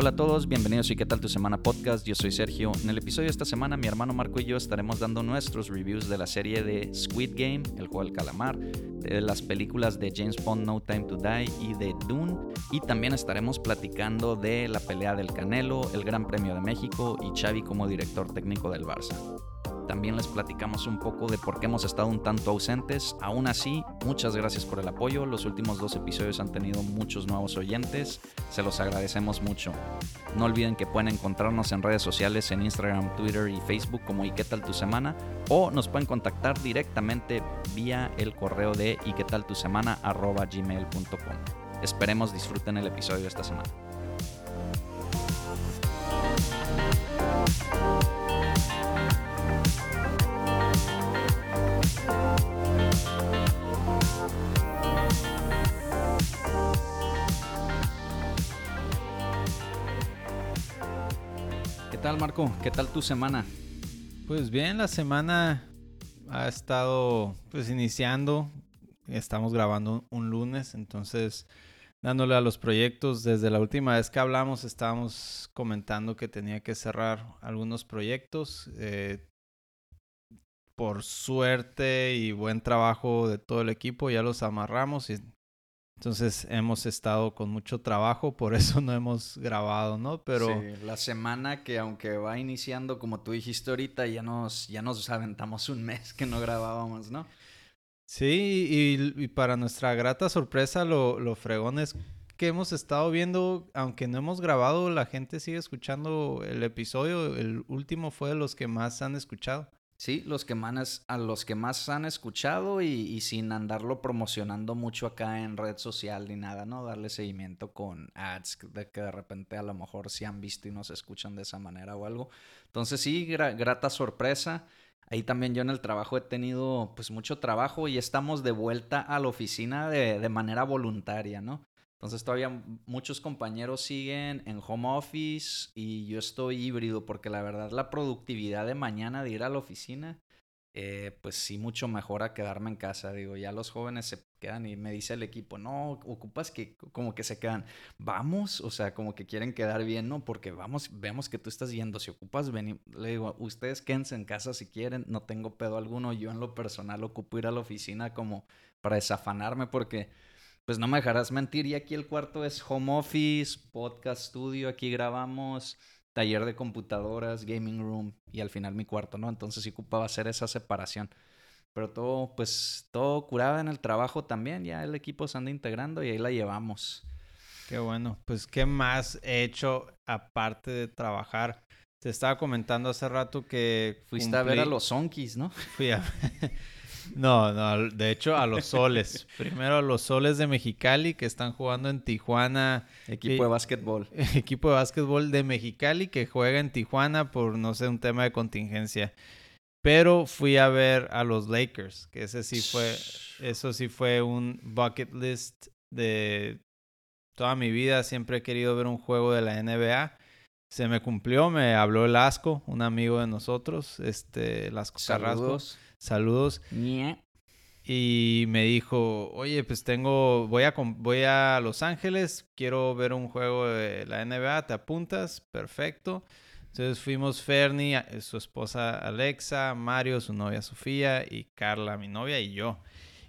Hola a todos, bienvenidos y qué tal tu semana podcast. Yo soy Sergio. En el episodio de esta semana, mi hermano Marco y yo estaremos dando nuestros reviews de la serie de Squid Game, el juego del calamar, de las películas de James Bond No Time to Die y de Dune. Y también estaremos platicando de la pelea del Canelo, el Gran Premio de México y Xavi como director técnico del Barça. También les platicamos un poco de por qué hemos estado un tanto ausentes. Aún así, muchas gracias por el apoyo. Los últimos dos episodios han tenido muchos nuevos oyentes. Se los agradecemos mucho. No olviden que pueden encontrarnos en redes sociales en Instagram, Twitter y Facebook como ¿Y qué tal tu semana? O nos pueden contactar directamente vía el correo de y qué tal tu semana gmail.com. Esperemos disfruten el episodio esta semana. Tal Marco? ¿Qué tal tu semana? Pues bien, la semana ha estado pues iniciando. Estamos grabando un lunes, entonces dándole a los proyectos. Desde la última vez que hablamos estábamos comentando que tenía que cerrar algunos proyectos. Eh, por suerte y buen trabajo de todo el equipo ya los amarramos y entonces hemos estado con mucho trabajo, por eso no hemos grabado, ¿no? Pero sí, la semana que aunque va iniciando, como tú dijiste ahorita, ya nos, ya nos aventamos un mes que no grabábamos, ¿no? Sí, y, para nuestra grata sorpresa, lo, lo fregón es que hemos estado viendo, aunque no hemos grabado, la gente sigue escuchando el episodio. El último fue de los que más han escuchado. Sí, los que más, a los que más han escuchado y, sin andarlo promocionando mucho acá en red social ni nada, ¿no? Darle seguimiento con ads de que de repente a lo mejor sí han visto y nos escuchan de esa manera o algo. Entonces sí, grata sorpresa. Ahí también yo en el trabajo he tenido pues mucho trabajo y estamos de vuelta a la oficina de, de manera voluntaria, ¿no? Entonces todavía muchos compañeros siguen en home office y yo estoy híbrido porque la verdad la productividad de mañana de ir a la oficina, eh, pues sí mucho mejor a quedarme en casa. Digo, ya los jóvenes se quedan y me dice el equipo, no, ocupas que como que se quedan, vamos, o sea, como que quieren quedar bien, ¿no? Porque vamos, vemos que tú estás yendo, si ocupas venir, le digo, ustedes quédense en casa si quieren, no tengo pedo alguno, yo en lo personal ocupo ir a la oficina como para desafanarme porque pues no me dejarás mentir, y aquí el cuarto es home office, podcast studio, aquí grabamos, taller de computadoras, gaming room y al final mi cuarto, ¿no? Entonces sí ocupaba hacer esa separación. Pero todo, pues, todo curaba en el trabajo también, ya el equipo se anda integrando y ahí la llevamos. Qué bueno, pues, ¿qué más he hecho aparte de trabajar? Te estaba comentando hace rato que... Fuiste a ver a los Zonkis, ¿no? Fui a... No, no, de hecho a los soles. Primero a los soles de Mexicali que están jugando en Tijuana. Equipo de básquetbol. Equipo de básquetbol de Mexicali que juega en Tijuana por, no sé, un tema de contingencia. Pero fui a ver a los Lakers, que ese sí fue, eso sí fue un bucket list de toda mi vida. Siempre he querido ver un juego de la NBA. Se me cumplió, me habló el Asco, un amigo de nosotros, este, Lasco Carrasco saludos. Y me dijo, oye, pues tengo, voy a, voy a Los Ángeles, quiero ver un juego de la NBA, ¿te apuntas? Perfecto. Entonces fuimos Fernie, su esposa Alexa, Mario, su novia Sofía y Carla, mi novia y yo.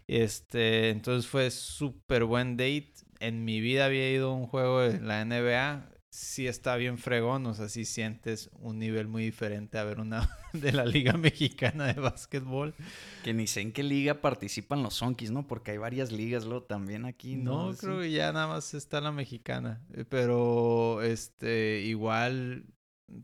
Este, entonces fue súper buen date. En mi vida había ido a un juego de la NBA sí está bien fregón, o sea, sí sientes un nivel muy diferente a ver una de la Liga Mexicana de Básquetbol. Que ni sé en qué liga participan los Sonkis, ¿no? Porque hay varias ligas luego también aquí, ¿no? No, creo que ya nada más está la mexicana, eh, pero este, igual,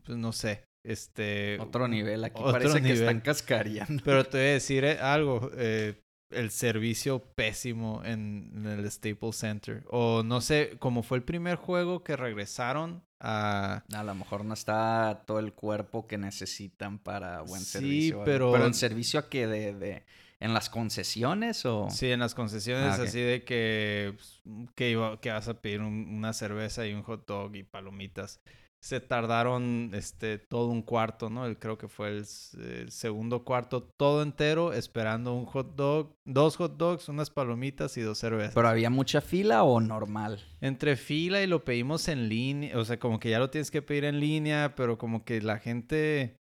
pues no sé. Este, otro nivel, aquí parece que están cascareando. Pero te voy a decir eh, algo, eh, el servicio pésimo en, el Staples Center. O no sé, como fue el primer juego que regresaron a... A lo mejor no está todo el cuerpo que necesitan para buen sí, servicio. Pero... Pero en servicio a que de, de... ¿En las concesiones o...? Sí, en las concesiones Ah, así de que, pues, que, iba- que vas a pedir un- una cerveza y un hot dog y palomitas. Se tardaron este todo un cuarto, ¿no? El, creo que fue el, el segundo cuarto, todo entero, esperando un hot dog, dos hot dogs, unas palomitas y dos cervezas. ¿Pero había mucha fila o normal? Entre fila y lo pedimos en línea, o sea, como que ya lo tienes que pedir en línea, pero como que la gente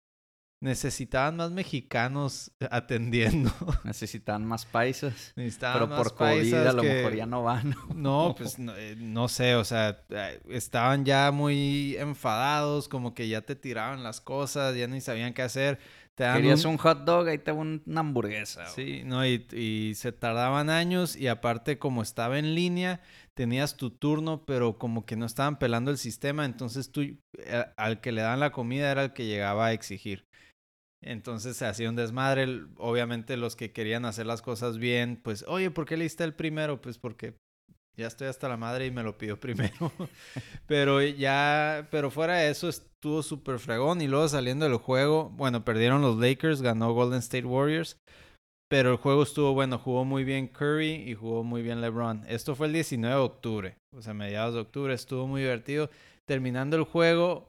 necesitaban más mexicanos atendiendo. Necesitaban más paisas. Necesitaban Pero más por COVID a lo que- mejor ya no van. No, pues no, eh, no sé, o sea, eh, estaban ya muy enfadados, como que ya te tiraban las cosas, ya ni sabían qué hacer. Te Querías un- un hot dog, ahí te una hamburguesa. Sí, no, y, y se tardaban años y aparte como estaba en línea, tenías tu turno, pero como que no estaban pelando el sistema, entonces tú, eh, al que le dan la comida era el que llegaba a exigir. Entonces se hacía un desmadre, obviamente los que querían hacer las cosas bien, pues, oye, ¿por qué le diste el primero? Pues porque ya estoy hasta la madre y me lo pidió primero. pero ya, pero fuera de eso estuvo súper fregón y luego saliendo del juego, bueno, perdieron los Lakers, ganó Golden State Warriors. Pero el juego estuvo bueno, jugó muy bien Curry y jugó muy bien LeBron. Esto fue el 19 de octubre, o sea, mediados de octubre, estuvo muy divertido. Terminando el juego,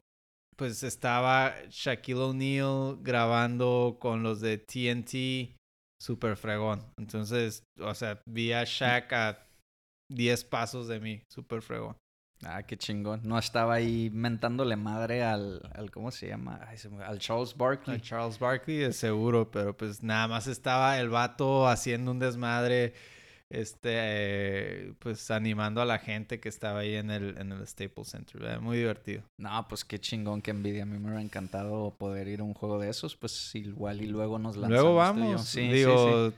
pues estaba Shaquille O'Neal grabando con los de TNT, super fregón. Entonces, o sea, vi a Shaq a 10 pasos de mí, super fregón. Ah, qué chingón. No estaba ahí mentándole madre al, al ¿cómo se llama? Ay, se me- al Charles Barkley. A Charles Barkley de seguro, pero pues nada más estaba el vato haciendo un desmadre, este, eh, pues animando a la gente que estaba ahí en el, en el Staples Center, ¿verdad? muy divertido. No, pues qué chingón, qué envidia. A mí me hubiera encantado poder ir a un juego de esos, pues igual y luego nos lanzamos. Luego vamos, Sí, sí, digo,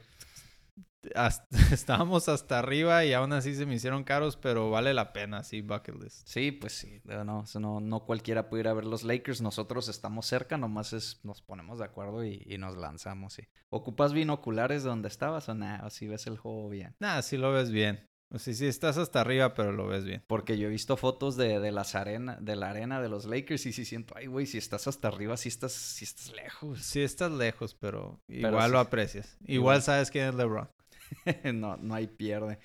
hasta- estábamos hasta arriba y aún así se me hicieron caros, pero vale la pena, sí, bucket list. Sí, pues sí, no, no, no, cualquiera puede ir a ver los Lakers, nosotros estamos cerca, nomás es, nos ponemos de acuerdo y, y nos lanzamos, sí. ¿Ocupas binoculares de donde estabas o nada? O si ves el juego bien. Nada, sí lo ves bien. O sea, sí estás hasta arriba, pero lo ves bien. Porque yo he visto fotos de, de las arena, de la arena de los Lakers y sí siento, ay güey, si estás hasta arriba, sí estás, sí estás lejos. Sí estás lejos, pero Pero igual sí. lo aprecias. Igual, Igual. sabes quién es LeBron. no, no hay pierde.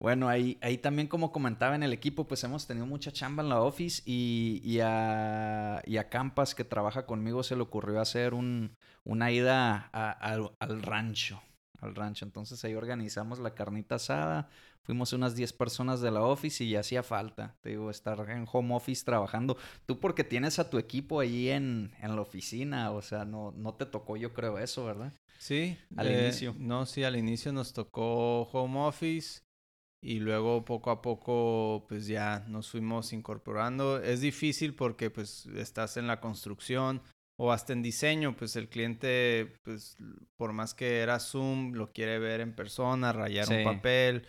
Bueno, ahí, ahí también como comentaba en el equipo, pues hemos tenido mucha chamba en la office y, y, a, y a Campas que trabaja conmigo se le ocurrió hacer un, una ida a- al, al rancho, al rancho. Entonces ahí organizamos la carnita asada, fuimos unas 10 personas de la office y ya hacía falta, te digo, estar en home office trabajando. Tú porque tienes a tu equipo ahí en, en la oficina, o sea, no, no te tocó yo creo eso, ¿verdad? Sí, Al eh, inicio. No, sí, al inicio nos tocó home office y luego poco a poco pues ya nos fuimos incorporando. Es difícil porque pues estás en la construcción o hasta en diseño, pues el cliente pues por más que era Zoom lo quiere ver en persona, rayar Sí. un papel.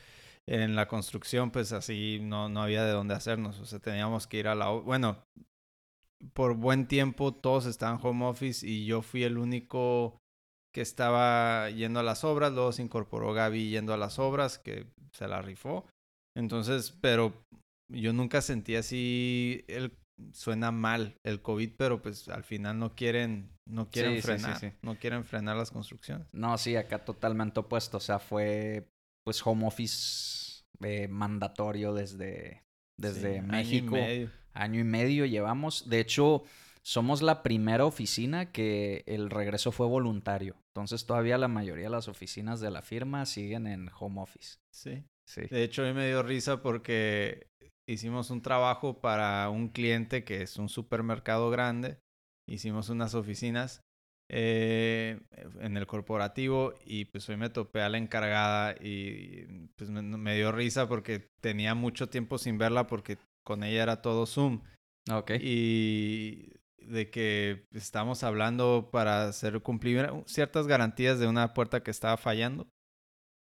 En la construcción pues así no, no había de dónde hacernos, o sea, teníamos que ir a la... Bueno, por buen tiempo todos estaban home office y yo fui el único que estaba yendo a las obras, luego se incorporó Gaby yendo a las obras, que se la rifó. Entonces, pero yo nunca sentí así, el, suena mal el COVID, pero pues al final no quieren, no quieren Sí, sí, sí, frenar, sí. no quieren frenar las construcciones. No, sí, acá totalmente opuesto. O sea, fue pues home office eh, mandatorio desde, desde Sí, año y México. medio. Año y medio llevamos. De hecho, somos la primera oficina que el regreso fue voluntario. Entonces todavía la mayoría de las oficinas de la firma siguen en home office. Sí. Sí. De hecho, a mí me dio risa porque hicimos un trabajo para un cliente que es un supermercado grande. Hicimos unas oficinas eh, en el corporativo y pues hoy me topé a la encargada y pues me, me dio risa porque tenía mucho tiempo sin verla porque con ella era todo Zoom. Ok. Y de que estamos hablando para hacer cumplir ciertas garantías de una puerta que estaba fallando.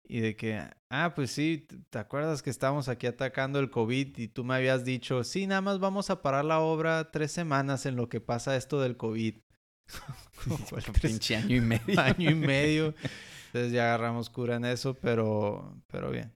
Y de que, ah, pues sí, ¿te acuerdas que estábamos aquí atacando el COVID y tú me habías dicho, sí, nada más vamos a parar la obra tres semanas en lo que pasa esto del COVID? Tres- Pinche año y medio. año y medio. Entonces ya agarramos cura en eso, pero, pero bien.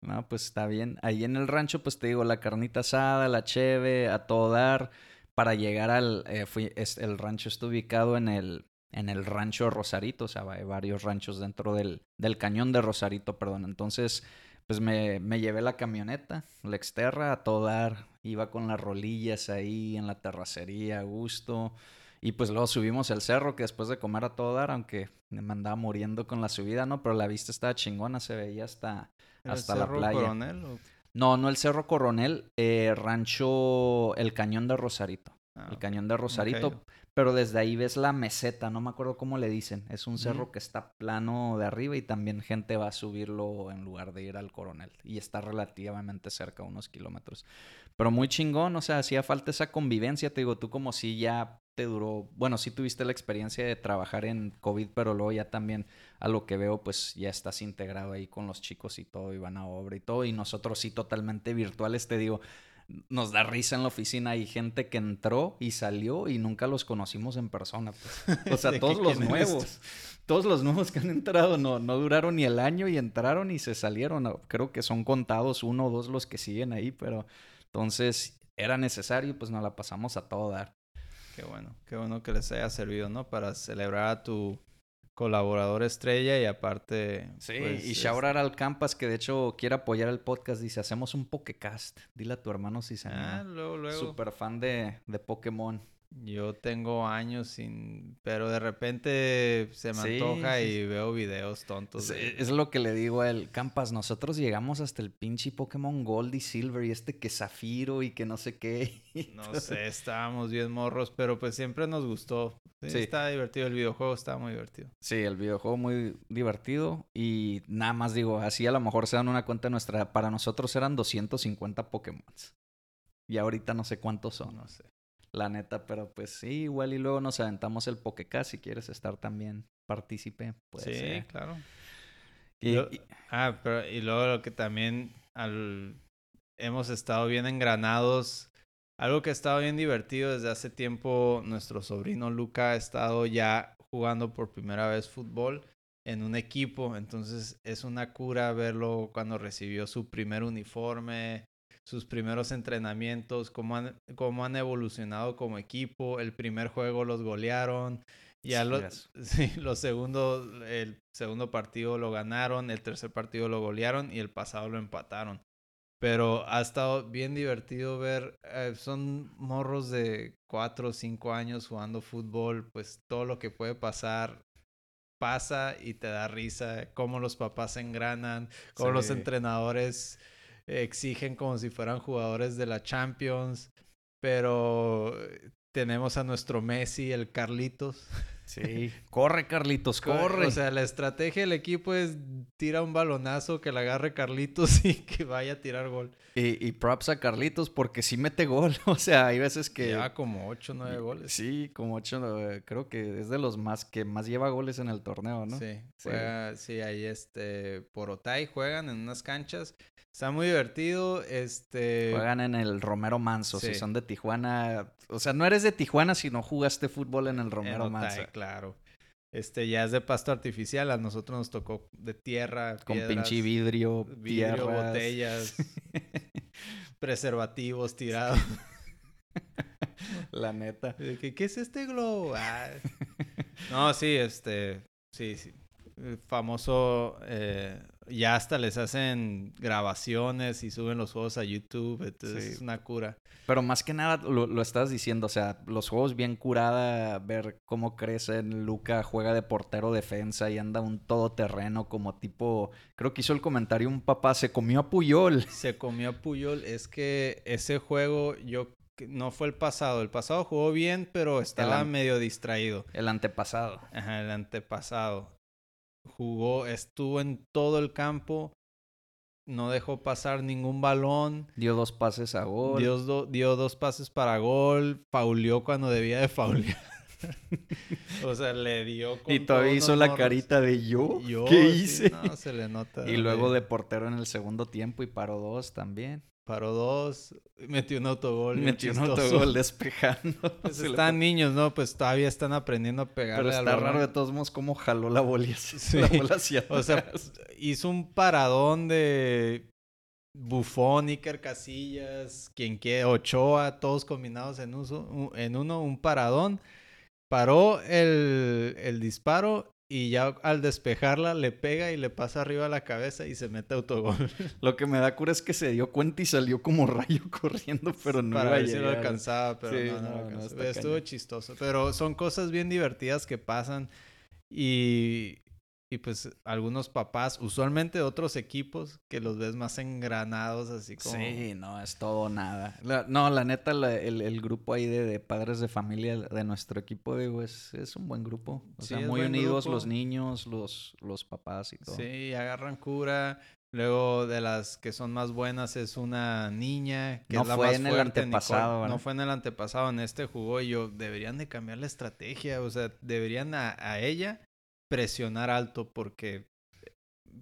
No, pues está bien. Ahí en el rancho, pues te digo, la carnita asada, la cheve, a todo dar. Para llegar al... eh, fui, es, el rancho está ubicado en el, en el rancho Rosarito, o sea, hay varios ranchos dentro del, del cañón de Rosarito, perdón. Entonces, pues me, me llevé la camioneta, la exterra a todo dar, iba con las rolillas ahí en la terracería a gusto. Y pues luego subimos el cerro, que después de comer a todo dar, aunque me andaba muriendo con la subida, ¿no? Pero la vista estaba chingona, se veía hasta, hasta la playa. Coronel? O... No, no el Cerro Coronel, eh, rancho, el Cañón de Rosarito. Ah, el Cañón de Rosarito, pero desde ahí ves la meseta, no me acuerdo cómo le dicen. Es un cerro que está plano de arriba y también gente va a subirlo en lugar de ir al Coronel. Y está relativamente cerca, unos kilómetros. Pero muy chingón, o sea, hacía falta esa convivencia. Te digo, tú como si ya te duró, bueno, sí tuviste la experiencia de trabajar en COVID, pero luego ya también a lo que veo, pues ya estás integrado ahí con los chicos y todo, y van a obra y todo. Y nosotros sí totalmente virtuales, te digo nos da risa en la oficina. Hay gente que entró y salió y nunca los conocimos en persona. Pues. O sea, todos los nuevos. Todos los nuevos que han entrado no, no duraron ni el año y entraron y se salieron. Creo que son contados uno o dos los que siguen ahí, pero entonces era necesario, pues nos la pasamos a todo dar. Qué bueno, qué bueno que les haya servido, ¿no? Para celebrar a tu colaborador estrella y aparte. Sí, pues, y shoutout al Campas que de hecho quiere apoyar el podcast. Dice: Hacemos un Pokecast. Dile a tu hermano si se Ah, luego, luego. Super fan de, de Pokémon. Yo tengo años sin, pero de repente se me Sí, antoja sí, y veo videos tontos. Es, de- es lo que le digo a él, Campas, nosotros llegamos hasta el pinche Pokémon Gold y Silver y este que Zafiro y que no sé qué. No sé, estábamos bien morros, pero pues siempre nos gustó. Sí, Sí. Está divertido, el videojuego estaba muy divertido. Sí, el videojuego muy divertido y nada más digo, así a lo mejor se dan una cuenta nuestra, para nosotros eran 250 Pokémon. Y ahorita no sé cuántos son, No sé. La neta, pero pues sí, igual y luego nos aventamos el Pokecast si quieres estar también partícipe. puede sí, ser. claro. Y- y- Ah, pero y luego lo que también al, hemos estado bien engranados. Algo que ha estado bien divertido desde hace tiempo, nuestro sobrino Luca ha estado ya jugando por primera vez fútbol en un equipo. Entonces es una cura verlo cuando recibió su primer uniforme, sus primeros entrenamientos, cómo han, cómo han evolucionado como equipo. El primer juego los golearon. Ya Sí, lo- es. sí, los segundos, el segundo partido lo ganaron, el tercer partido lo golearon y el pasado lo empataron. Pero ha estado bien divertido ver, eh, son morros de cuatro o cinco años jugando fútbol, pues todo lo que puede pasar pasa y te da risa, cómo los papás se engranan, cómo los Sí. entrenadores exigen como si fueran jugadores de la Champions, pero eh, tenemos a nuestro Messi, el Carlitos. Sí. Corre, Carlitos, corre. O sea, la estrategia del equipo es tira un balonazo, que la agarre Carlitos y que vaya a tirar gol. y, y props a Carlitos porque sí mete gol. O sea, hay veces que... Lleva como 8 o 9 goles. Sí, como ocho, eh, creo que es de los más que más lleva goles en el torneo, ¿no? Sí, Sí. juega- sí, ahí este, por Otay juegan en unas canchas. Está muy divertido, este... Juegan en el Romero Manso, si Sí. son de Tijuana. O sea, no eres de Tijuana si no jugaste fútbol en el en Romero Otay, Manso. claro. Este, ya es de pasto artificial, a nosotros nos tocó de tierra, Con piedras, pinche vidrio, vidrio, tierras. botellas, preservativos tirados. La neta. ¿Qué es este globo? Ah. No, sí, este, sí, sí. El famoso, eh, ya hasta les hacen grabaciones y suben los juegos a YouTube, entonces Sí. es una cura. Pero más que nada lo, lo estás diciendo, o sea, los juegos bien curada, ver cómo crecen. Luca juega de portero defensa y anda un todoterreno como tipo. Creo que hizo el comentario un papá, se comió a Puyol. Se comió a Puyol, es que ese juego yo no fue el pasado, el pasado jugó bien, pero estaba medio distraído. El antepasado. Ajá, el antepasado. Jugó, estuvo en todo el campo, no dejó pasar ningún balón. Dio dos pases a gol. Dio, do- dio dos pases para gol, fauleó cuando debía de faulear. o sea, le dio con y todavía hizo la morros. carita de yo. Yo, ¿Qué sí, hice? no, se le nota. Y luego de portero en el segundo tiempo y paró dos también. Paró dos, metió un autogol. Metió un autogol despejando. Pues están niños, ¿no? Pues todavía están aprendiendo a pegarle Pero está raro de todos modos cómo jaló la bola, hacia- Sí. la bola hacia O sea, hizo un paradón de Buffon, Iker Casillas, quien quiera, Ochoa, todos combinados en, uso, en uno, un paradón. paró el, el disparo y ya al despejarla le pega y le pasa arriba a la cabeza y se mete autogol. Lo que me da cura es que se dio cuenta y salió como rayo corriendo, pero no Para iba ver si lo alcanzaba, pero Sí, no, no, está Estuvo chistoso. Pero son cosas bien divertidas que pasan y, y pues algunos papás, usualmente de otros equipos, que los ves más engranados, así como... Sí, no, es todo nada. La- no, la neta, la- el, el grupo ahí de, de padres de familia de nuestro equipo, digo, es, es un buen grupo. O Sí, sea, muy unidos grupo. los niños, los, los papás y todo. Sí, agarran cura. Luego de las que son más buenas es una niña que No es la fue más en el antepasado, Nicole. No fue en el antepasado, en este jugó y yo deberían de cambiar la estrategia, o sea, deberían a, a ella presionar alto porque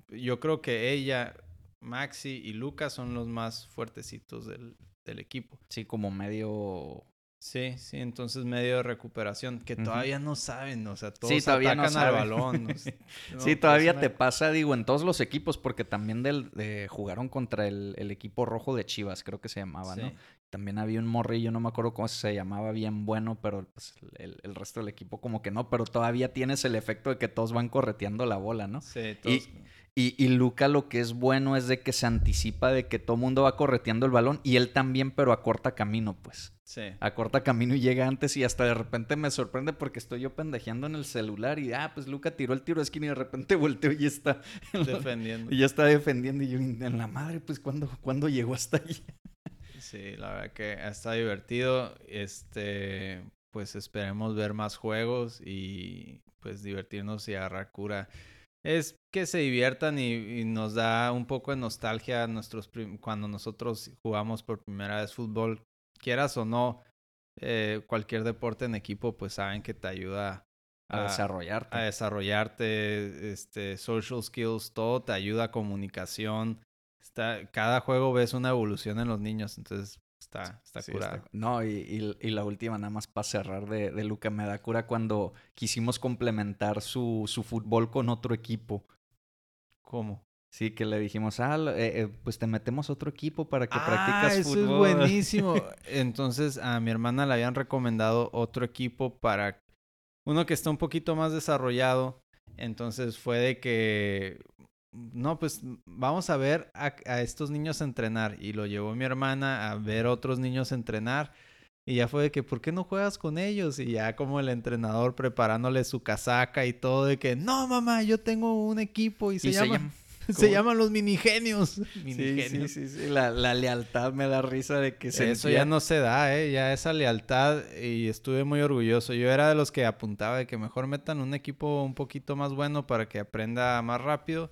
yo creo que ella, Maxi y Lucas son los más fuertecitos del, del equipo. Sí, como medio... Sí, sí, entonces medio de recuperación que todavía no saben, o sea, todos Sí, todavía no atacan al balón. no sé. No, sí, todavía una- te pasa, digo, en todos los equipos, porque también del, de- jugaron contra el, el equipo rojo de Chivas, creo que se llamaba, ¿no? También había un morrillo, no me acuerdo cómo se llamaba, bien bueno, pero pues, el, el resto del equipo como que no, pero todavía tienes el efecto de que todos van correteando la bola, ¿no? Sí, todos- Y, y Luca lo que es bueno es de que se anticipa de que todo mundo va correteando el balón y él también, pero a corta camino, pues. Sí. A corta camino y llega antes y hasta de repente me sorprende porque estoy yo pendejeando en el celular y, ah, pues Luca tiró el tiro de esquina y de repente volteo y está, defendiendo. y ya está defendiendo y yo en la madre, pues ¿cuándo, ¿cuándo llegó hasta ahí? Sí, la verdad que está divertido. Este, pues esperemos ver más juegos y pues divertirnos y agarrar cura. Es que se diviertan y, y nos da un poco de nostalgia a nuestros cuando nosotros jugamos por primera vez fútbol, quieras o no, eh, cualquier deporte en equipo, pues saben que te ayuda A desarrollarte. a desarrollarte, este, social skills, todo te ayuda, comunicación. Está, cada juego ves una evolución en los niños, entonces está, está Sí, está- No, y, y- y la última, nada más para cerrar de, de Luca, me da cura cuando quisimos complementar su, su fútbol con otro equipo. ¿Cómo? Sí, que le dijimos, ah, eh, eh, pues te metemos otro equipo para que ah, practicas eso fútbol. es buenísimo. Entonces a mi hermana le habían recomendado otro equipo para uno que está un poquito más desarrollado. Entonces fue de que no, pues vamos a ver a, a estos niños entrenar. Y lo llevó mi hermana a ver otros niños entrenar. Y ya fue de que, ¿por qué no juegas con ellos? Y ya como el entrenador preparándole su casaca y todo de que, no, mamá, yo tengo un equipo y se, Y se llama, llama- se, llaman los minigenios. Sí, sí, Minigenios. sí, sí. La, la lealtad me da risa de que se Eso ya no se da, ¿eh? Ya esa lealtad y estuve muy orgulloso. Yo era de los que apuntaba de que mejor metan un equipo un poquito más bueno para que aprenda más rápido,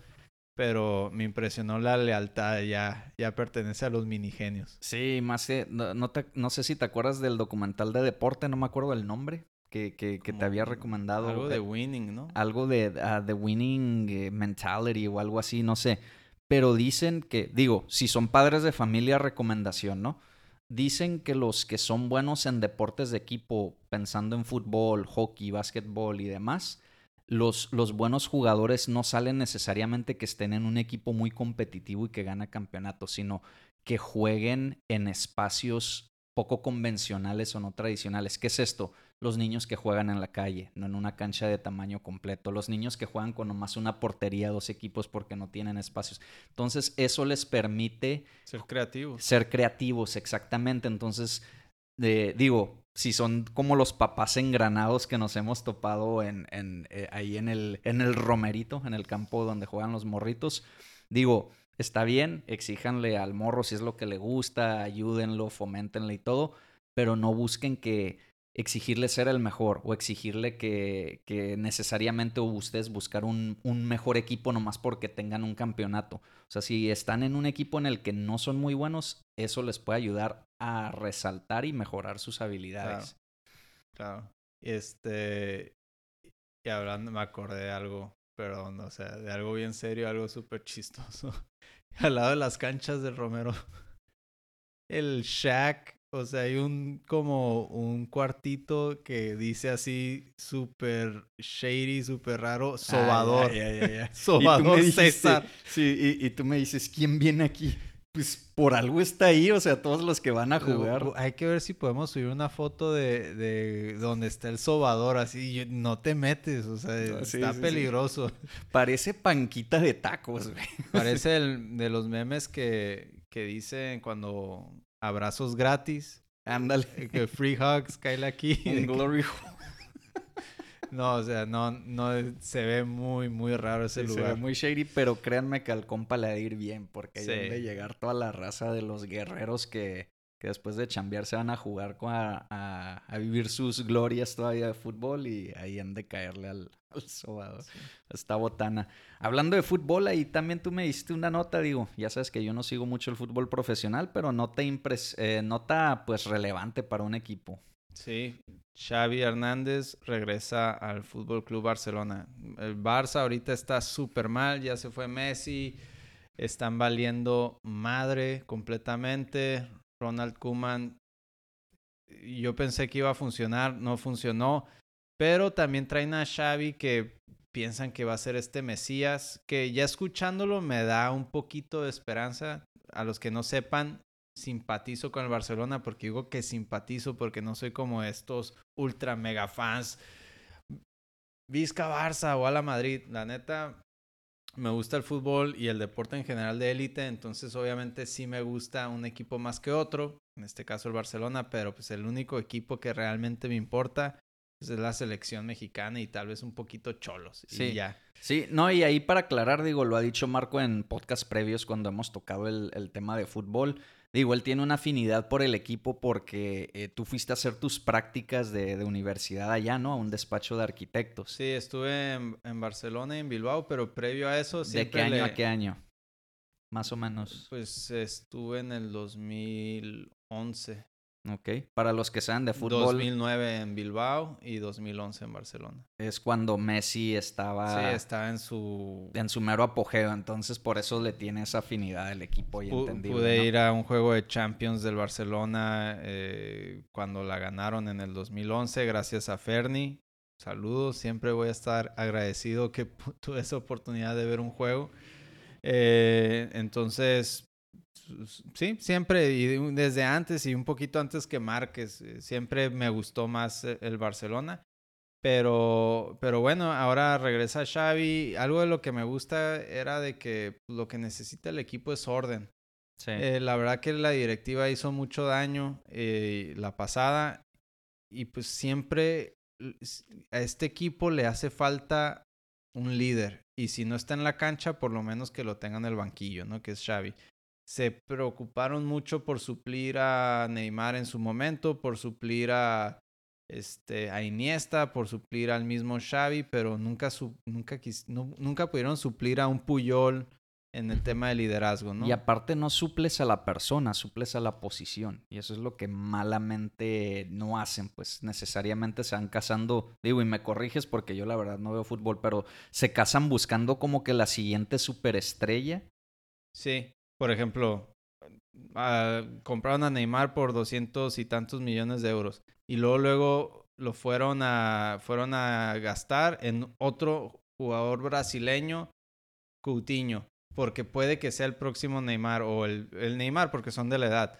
pero me impresionó la lealtad, ya, ya pertenece a los minigenios. Sí, más que, no, no, te- no sé si te acuerdas del documental de deporte, no me acuerdo el nombre, que, que, que te había recomendado. Algo de winning, ¿no? algo de ah, The Winning eh, Mentality o algo así, no sé. Pero dicen que, digo, si son padres de familia, recomendación, ¿no? Dicen que los que son buenos en deportes de equipo, pensando en fútbol, hockey, básquetbol y demás, los, los buenos jugadores no salen necesariamente que estén en un equipo muy competitivo y que gana campeonatos, sino que jueguen en espacios poco convencionales o no tradicionales. ¿Qué es esto? Los niños que juegan en la calle, no en una cancha de tamaño completo. Los niños que juegan con nomás una portería, dos equipos porque no tienen espacios. Entonces, eso les permite Ser creativos. ser creativos, exactamente. Entonces, eh, digo, si son como los papás engranados que nos hemos topado en, en, eh, ahí en el, en el romerito, en el campo donde juegan los morritos, digo, está bien, exíjanle al morro si es lo que le gusta, ayúdenlo, foméntenle y todo, pero no busquen que exigirle ser el mejor o exigirle que, necesariamente ustedes buscar un, mejor equipo nomás porque tengan un campeonato. O sea, si están en un equipo en el que no son muy buenos, eso les puede ayudar a resaltar y mejorar sus habilidades. Claro. Este. Y hablando, me acordé de algo, perdón, o sea, de algo bien serio, algo súper chistoso. Al lado de las canchas del Romero. El shack, o sea, hay un como un cuartito que dice así súper shady, súper raro, sobador. Ah, ya, ya, ya, Sobador me dijiste- César. Sí, y, y tú me dices, ¿quién viene aquí? Pues por algo está ahí, o sea, todos los que van a jugar. Hay que ver si podemos subir una foto de, de donde está el sobador, así, no te metes, o sea, ah, está peligroso. Parece panquita de tacos, güey. Parece el, de los memes que, que dicen cuando abrazos gratis. Ándale. Que free hugs, cae aquí. Un glory no, o sea, no, no se ve muy, muy raro ese lugar. Se ve muy shady, pero créanme que al compa le va a ir bien, porque hay donde llegar toda la raza de los guerreros que, que después de chambear se van a jugar a, a, vivir sus glorias todavía de fútbol y ahí han de caerle al, al sobado. Esta botana. Hablando de fútbol, ahí también tú me diste una nota, digo, ya sabes que yo no sigo mucho el fútbol profesional, pero nota, impres eh, nota pues relevante para un equipo. Sí, Xavi Hernández regresa al Fútbol Club Barcelona. El Barça ahorita está súper mal, ya se fue Messi, están valiendo madre completamente. Ronald Kuman, yo pensé que iba a funcionar, no funcionó, pero también traen a Xavi que piensan que va a ser este Mesías, que ya escuchándolo me da un poquito de esperanza. A los que no sepan, simpatizo con el Barcelona porque digo que simpatizo porque no soy como estos ultra mega fans. Vizca Barça o a la Madrid, la neta me gusta el fútbol y el deporte en general de élite, entonces obviamente sí me gusta un equipo más que otro, en este caso el Barcelona, pero pues el único equipo que realmente me importa pues, es la selección mexicana y tal vez un poquito cholos. Sí, ya. Sí, no, y ahí para aclarar, digo, lo ha dicho Marco en podcast previos cuando hemos tocado el, el tema de fútbol. Digo, él tiene una afinidad por el equipo porque eh, tú fuiste a hacer tus prácticas de, universidad allá, ¿no? A un despacho de arquitectos. Sí, estuve en, Barcelona y en Bilbao, pero previo a eso siempre ¿De qué año a qué año? Más o menos. Pues estuve en el 2011. Ok. Para los que sean de fútbol. 2009 en Bilbao y 2011 en Barcelona. Es cuando Messi estaba. Sí, estaba en su. En su mero apogeo. Entonces, por eso le tiene esa afinidad al equipo y entendible. Pude ir a un juego de Champions del Barcelona eh, cuando la ganaron en el 2011, gracias a Ferni. Saludos. Siempre voy a estar agradecido que tuve esa oportunidad de ver un juego. Eh, entonces, sí, siempre, y desde antes y un poquito antes que Márquez, eh, siempre me gustó más eh, el Barcelona. Pero, pero bueno, ahora regresa Xavi. Algo de lo que me gusta era de que lo que necesita el equipo es orden. Eh, la verdad que la directiva hizo mucho daño la pasada y pues siempre a este equipo le hace falta un líder y si no está en la cancha por lo menos que lo tenga en el banquillo, ¿no? Que es Xavi se preocuparon mucho por suplir a Neymar en su momento, por suplir a, este, a Iniesta, por suplir al mismo Xavi, pero nunca, nunca, nunca pudieron suplir a un Puyol en el tema de liderazgo, ¿no? Y aparte no suples a la persona, suples a la posición. Y eso es lo que malamente no hacen, pues necesariamente se van casando, digo, y me corriges porque yo la verdad no veo fútbol, pero se casan buscando como que la siguiente superestrella. Sí, por ejemplo, ah, compraron a Neymar por doscientos y tantos millones de euros y luego luego lo fueron a fueron a gastar en otro jugador brasileño, Coutinho, porque puede que sea el próximo Neymar o el, el Neymar porque son de la edad.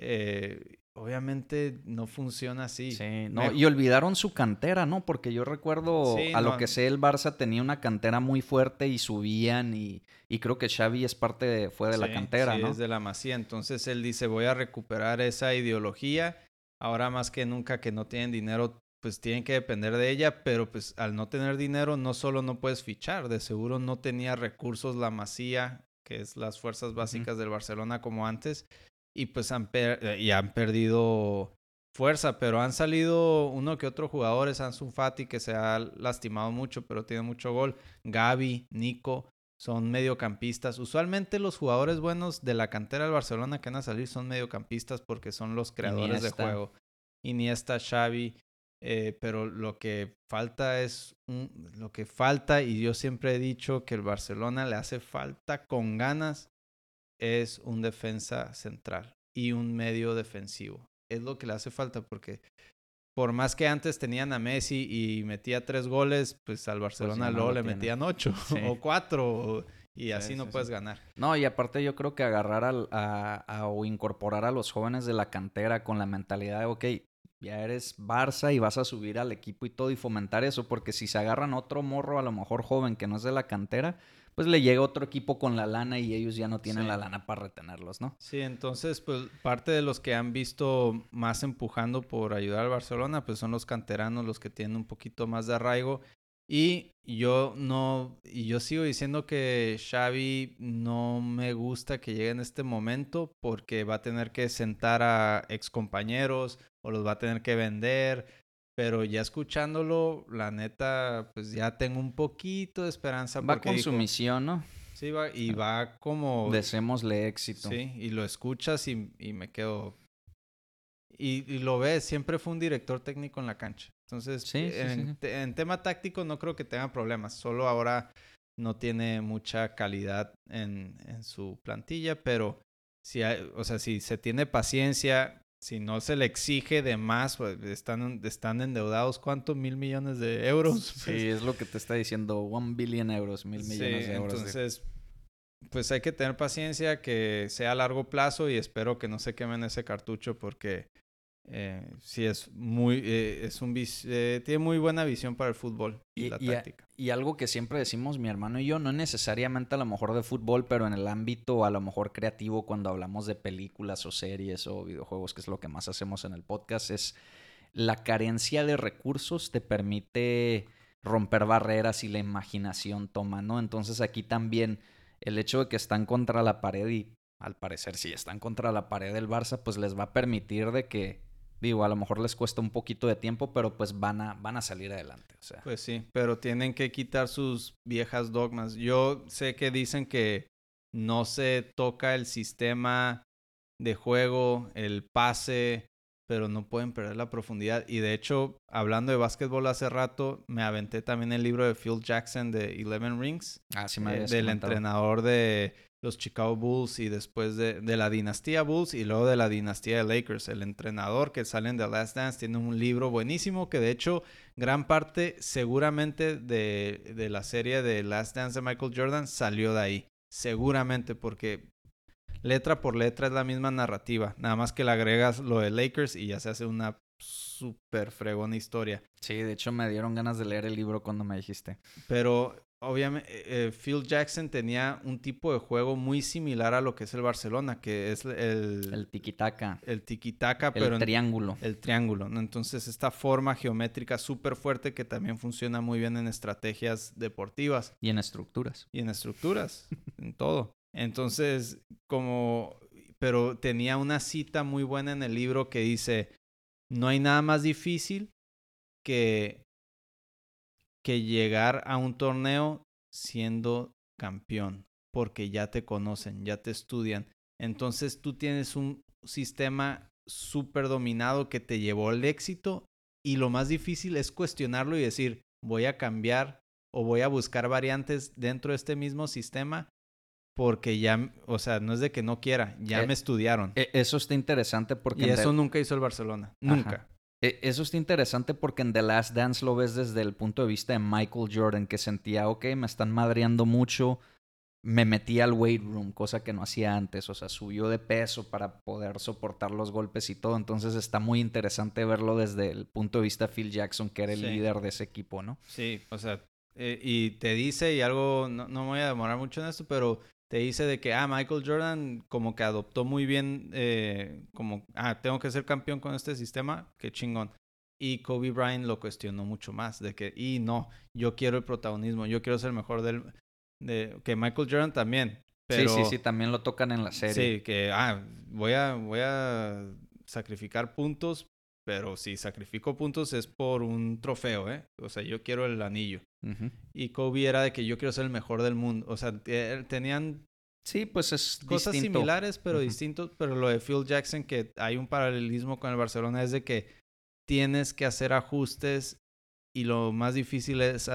Eh, obviamente no funciona así. Sí, no, y olvidaron su cantera, ¿no? Porque yo recuerdo, a lo que sé, el Barça tenía una cantera muy fuerte y subían y, y creo que Xavi es parte de, fue de la cantera, sí, ¿no? es de la Masía. Entonces él dice, voy a recuperar esa ideología. Ahora más que nunca que no tienen dinero, pues tienen que depender de ella, pero pues al no tener dinero no solo no puedes fichar, de seguro no tenía recursos la Masía, que es las fuerzas básicas del Barcelona como antes, y pues han, eh, y han perdido fuerza, pero han salido uno que otro jugadores, Ansu Fati que se ha lastimado mucho, pero tiene mucho gol, Gaby, Nico, son mediocampistas. Usualmente los jugadores buenos de la cantera del Barcelona que van a salir son mediocampistas porque son los creadores de juego. Iniesta, Xavi, eh, pero lo que falta es lo que falta y yo siempre he dicho que el Barcelona le hace falta con ganas es un defensa central y un medio defensivo. Es lo que le hace falta porque por más que antes tenían a Messi y metía tres goles, pues al pues Barcelona luego le metían ocho o cuatro. Y así no puedes ganar. No, y aparte yo creo que agarrar a, o incorporar a los jóvenes de la cantera con la mentalidad de, ok, ya eres Barça y vas a subir al equipo y todo y fomentar eso, porque si se agarran otro morro a lo mejor joven que no es de la cantera, pues le llega otro equipo con la lana y ellos ya no tienen la lana para retenerlos, ¿no? Sí, entonces, pues parte de los que han visto más empujando por ayudar al Barcelona, pues son los canteranos, los que tienen un poquito más de arraigo y yo no, y yo sigo diciendo que Xavi no me gusta que llegue en este momento porque va a tener que sentar a excompañeros o los va a tener que vender. Pero ya escuchándolo, la neta, pues ya tengo un poquito de esperanza. Va con su misión, ¿no? Sí, va, y va como... Deseémosle éxito. Sí, y lo escuchas y, y me quedo... Y, y, lo ves, siempre fue un director técnico en la cancha. Entonces, en, tema táctico no creo que tenga problemas. Solo ahora no tiene mucha calidad en, su plantilla, pero si o sea, si se tiene paciencia, si no se le exige de más, pues están, están endeudados, ¿cuántos? Mil millones de euros. Sí, es lo que te está diciendo, one billion euros, mil millones de euros. Entonces, pues hay que tener paciencia, que sea a largo plazo y espero que no se quemen ese cartucho porque eh, sí, es muy, eh, es un, eh, tiene muy buena visión para el fútbol y, la táctica. y algo que siempre decimos mi hermano y yo, no necesariamente a lo mejor de fútbol, pero en el ámbito a lo mejor creativo cuando hablamos de películas o series o videojuegos, que es lo que más hacemos en el podcast, es la carencia de recursos te permite romper barreras y la imaginación toma, ¿no? Entonces aquí también el hecho de que están contra la pared y al parecer si están contra la pared del Barça, pues les va a permitir de que Digo, a lo mejor les cuesta un poquito de tiempo, pero pues van a, van a salir adelante. O sea. Pues sí, pero tienen que quitar sus viejas dogmas. Yo sé que dicen que no se toca el sistema de juego, el pase, pero no pueden perder la profundidad. Y de hecho, hablando de básquetbol hace rato, me aventé también el libro de Phil Jackson de Eleven Rings. Ah, sí me eh, Del entrenador de los Chicago Bulls y después de, la dinastía Bulls y luego de la dinastía de Lakers. El entrenador que salen de Last Dance tiene un libro buenísimo que de hecho gran parte seguramente de, de la serie de Last Dance de Michael Jordan salió de ahí. Seguramente porque letra por letra es la misma narrativa. Nada más que le agregas lo de Lakers y ya se hace una súper fregona historia. Sí, de hecho me dieron ganas de leer el libro cuando me dijiste. Pero obviamente, eh, eh, Phil Jackson tenía un tipo de juego muy similar a lo que es el Barcelona, que es el... El tiquitaca. El tiquitaca, pero... El triángulo. el triángulo, ¿no? Entonces, esta forma geométrica súper fuerte que también funciona muy bien en estrategias deportivas. Y en estructuras. Y en estructuras, en todo. Entonces, como... Pero tenía una cita muy buena en el libro que dice, no hay nada más difícil que que llegar a un torneo siendo campeón, porque ya te conocen, ya te estudian. Entonces tú tienes un sistema súper dominado que te llevó al éxito y lo más difícil es cuestionarlo y decir, voy a cambiar o voy a buscar variantes dentro de este mismo sistema porque ya, o sea, no es de que no quiera, ya eh, me estudiaron. E, eso está interesante porque... Y eso nunca hizo el Barcelona, nunca. Eso está interesante porque en The Last Dance lo ves desde el punto de vista de Michael Jordan, que sentía, ok, me están madreando mucho, me metí al weight room, cosa que no hacía antes, o sea, subió de peso para poder soportar los golpes y todo, entonces está muy interesante verlo desde el punto de vista de Phil Jackson, que era el líder de ese equipo, ¿no? Sí, o sea, eh, y te dice, y algo, no, no me voy a demorar mucho en esto, pero te dice de que, ah, Michael Jordan como que adoptó muy bien, eh, como, ah, tengo que ser campeón con este sistema, qué chingón. Y Kobe Bryant lo cuestionó mucho más, de que, y no, yo quiero el protagonismo, yo quiero ser mejor del, de, que Michael Jordan también. Pero, sí, sí, sí, también lo tocan en la serie. Sí, que, ah, voy a, voy a sacrificar puntos, pero si sacrifico puntos es por un trofeo, ¿eh? O sea, yo quiero el anillo. Y Kobe era de que yo quiero ser el mejor del mundo. O sea, tenían... Sí, pues es Cosas similares, pero distintos. Pero lo de Phil Jackson, que hay un paralelismo con el Barcelona, es de que tienes que hacer ajustes y lo más difícil es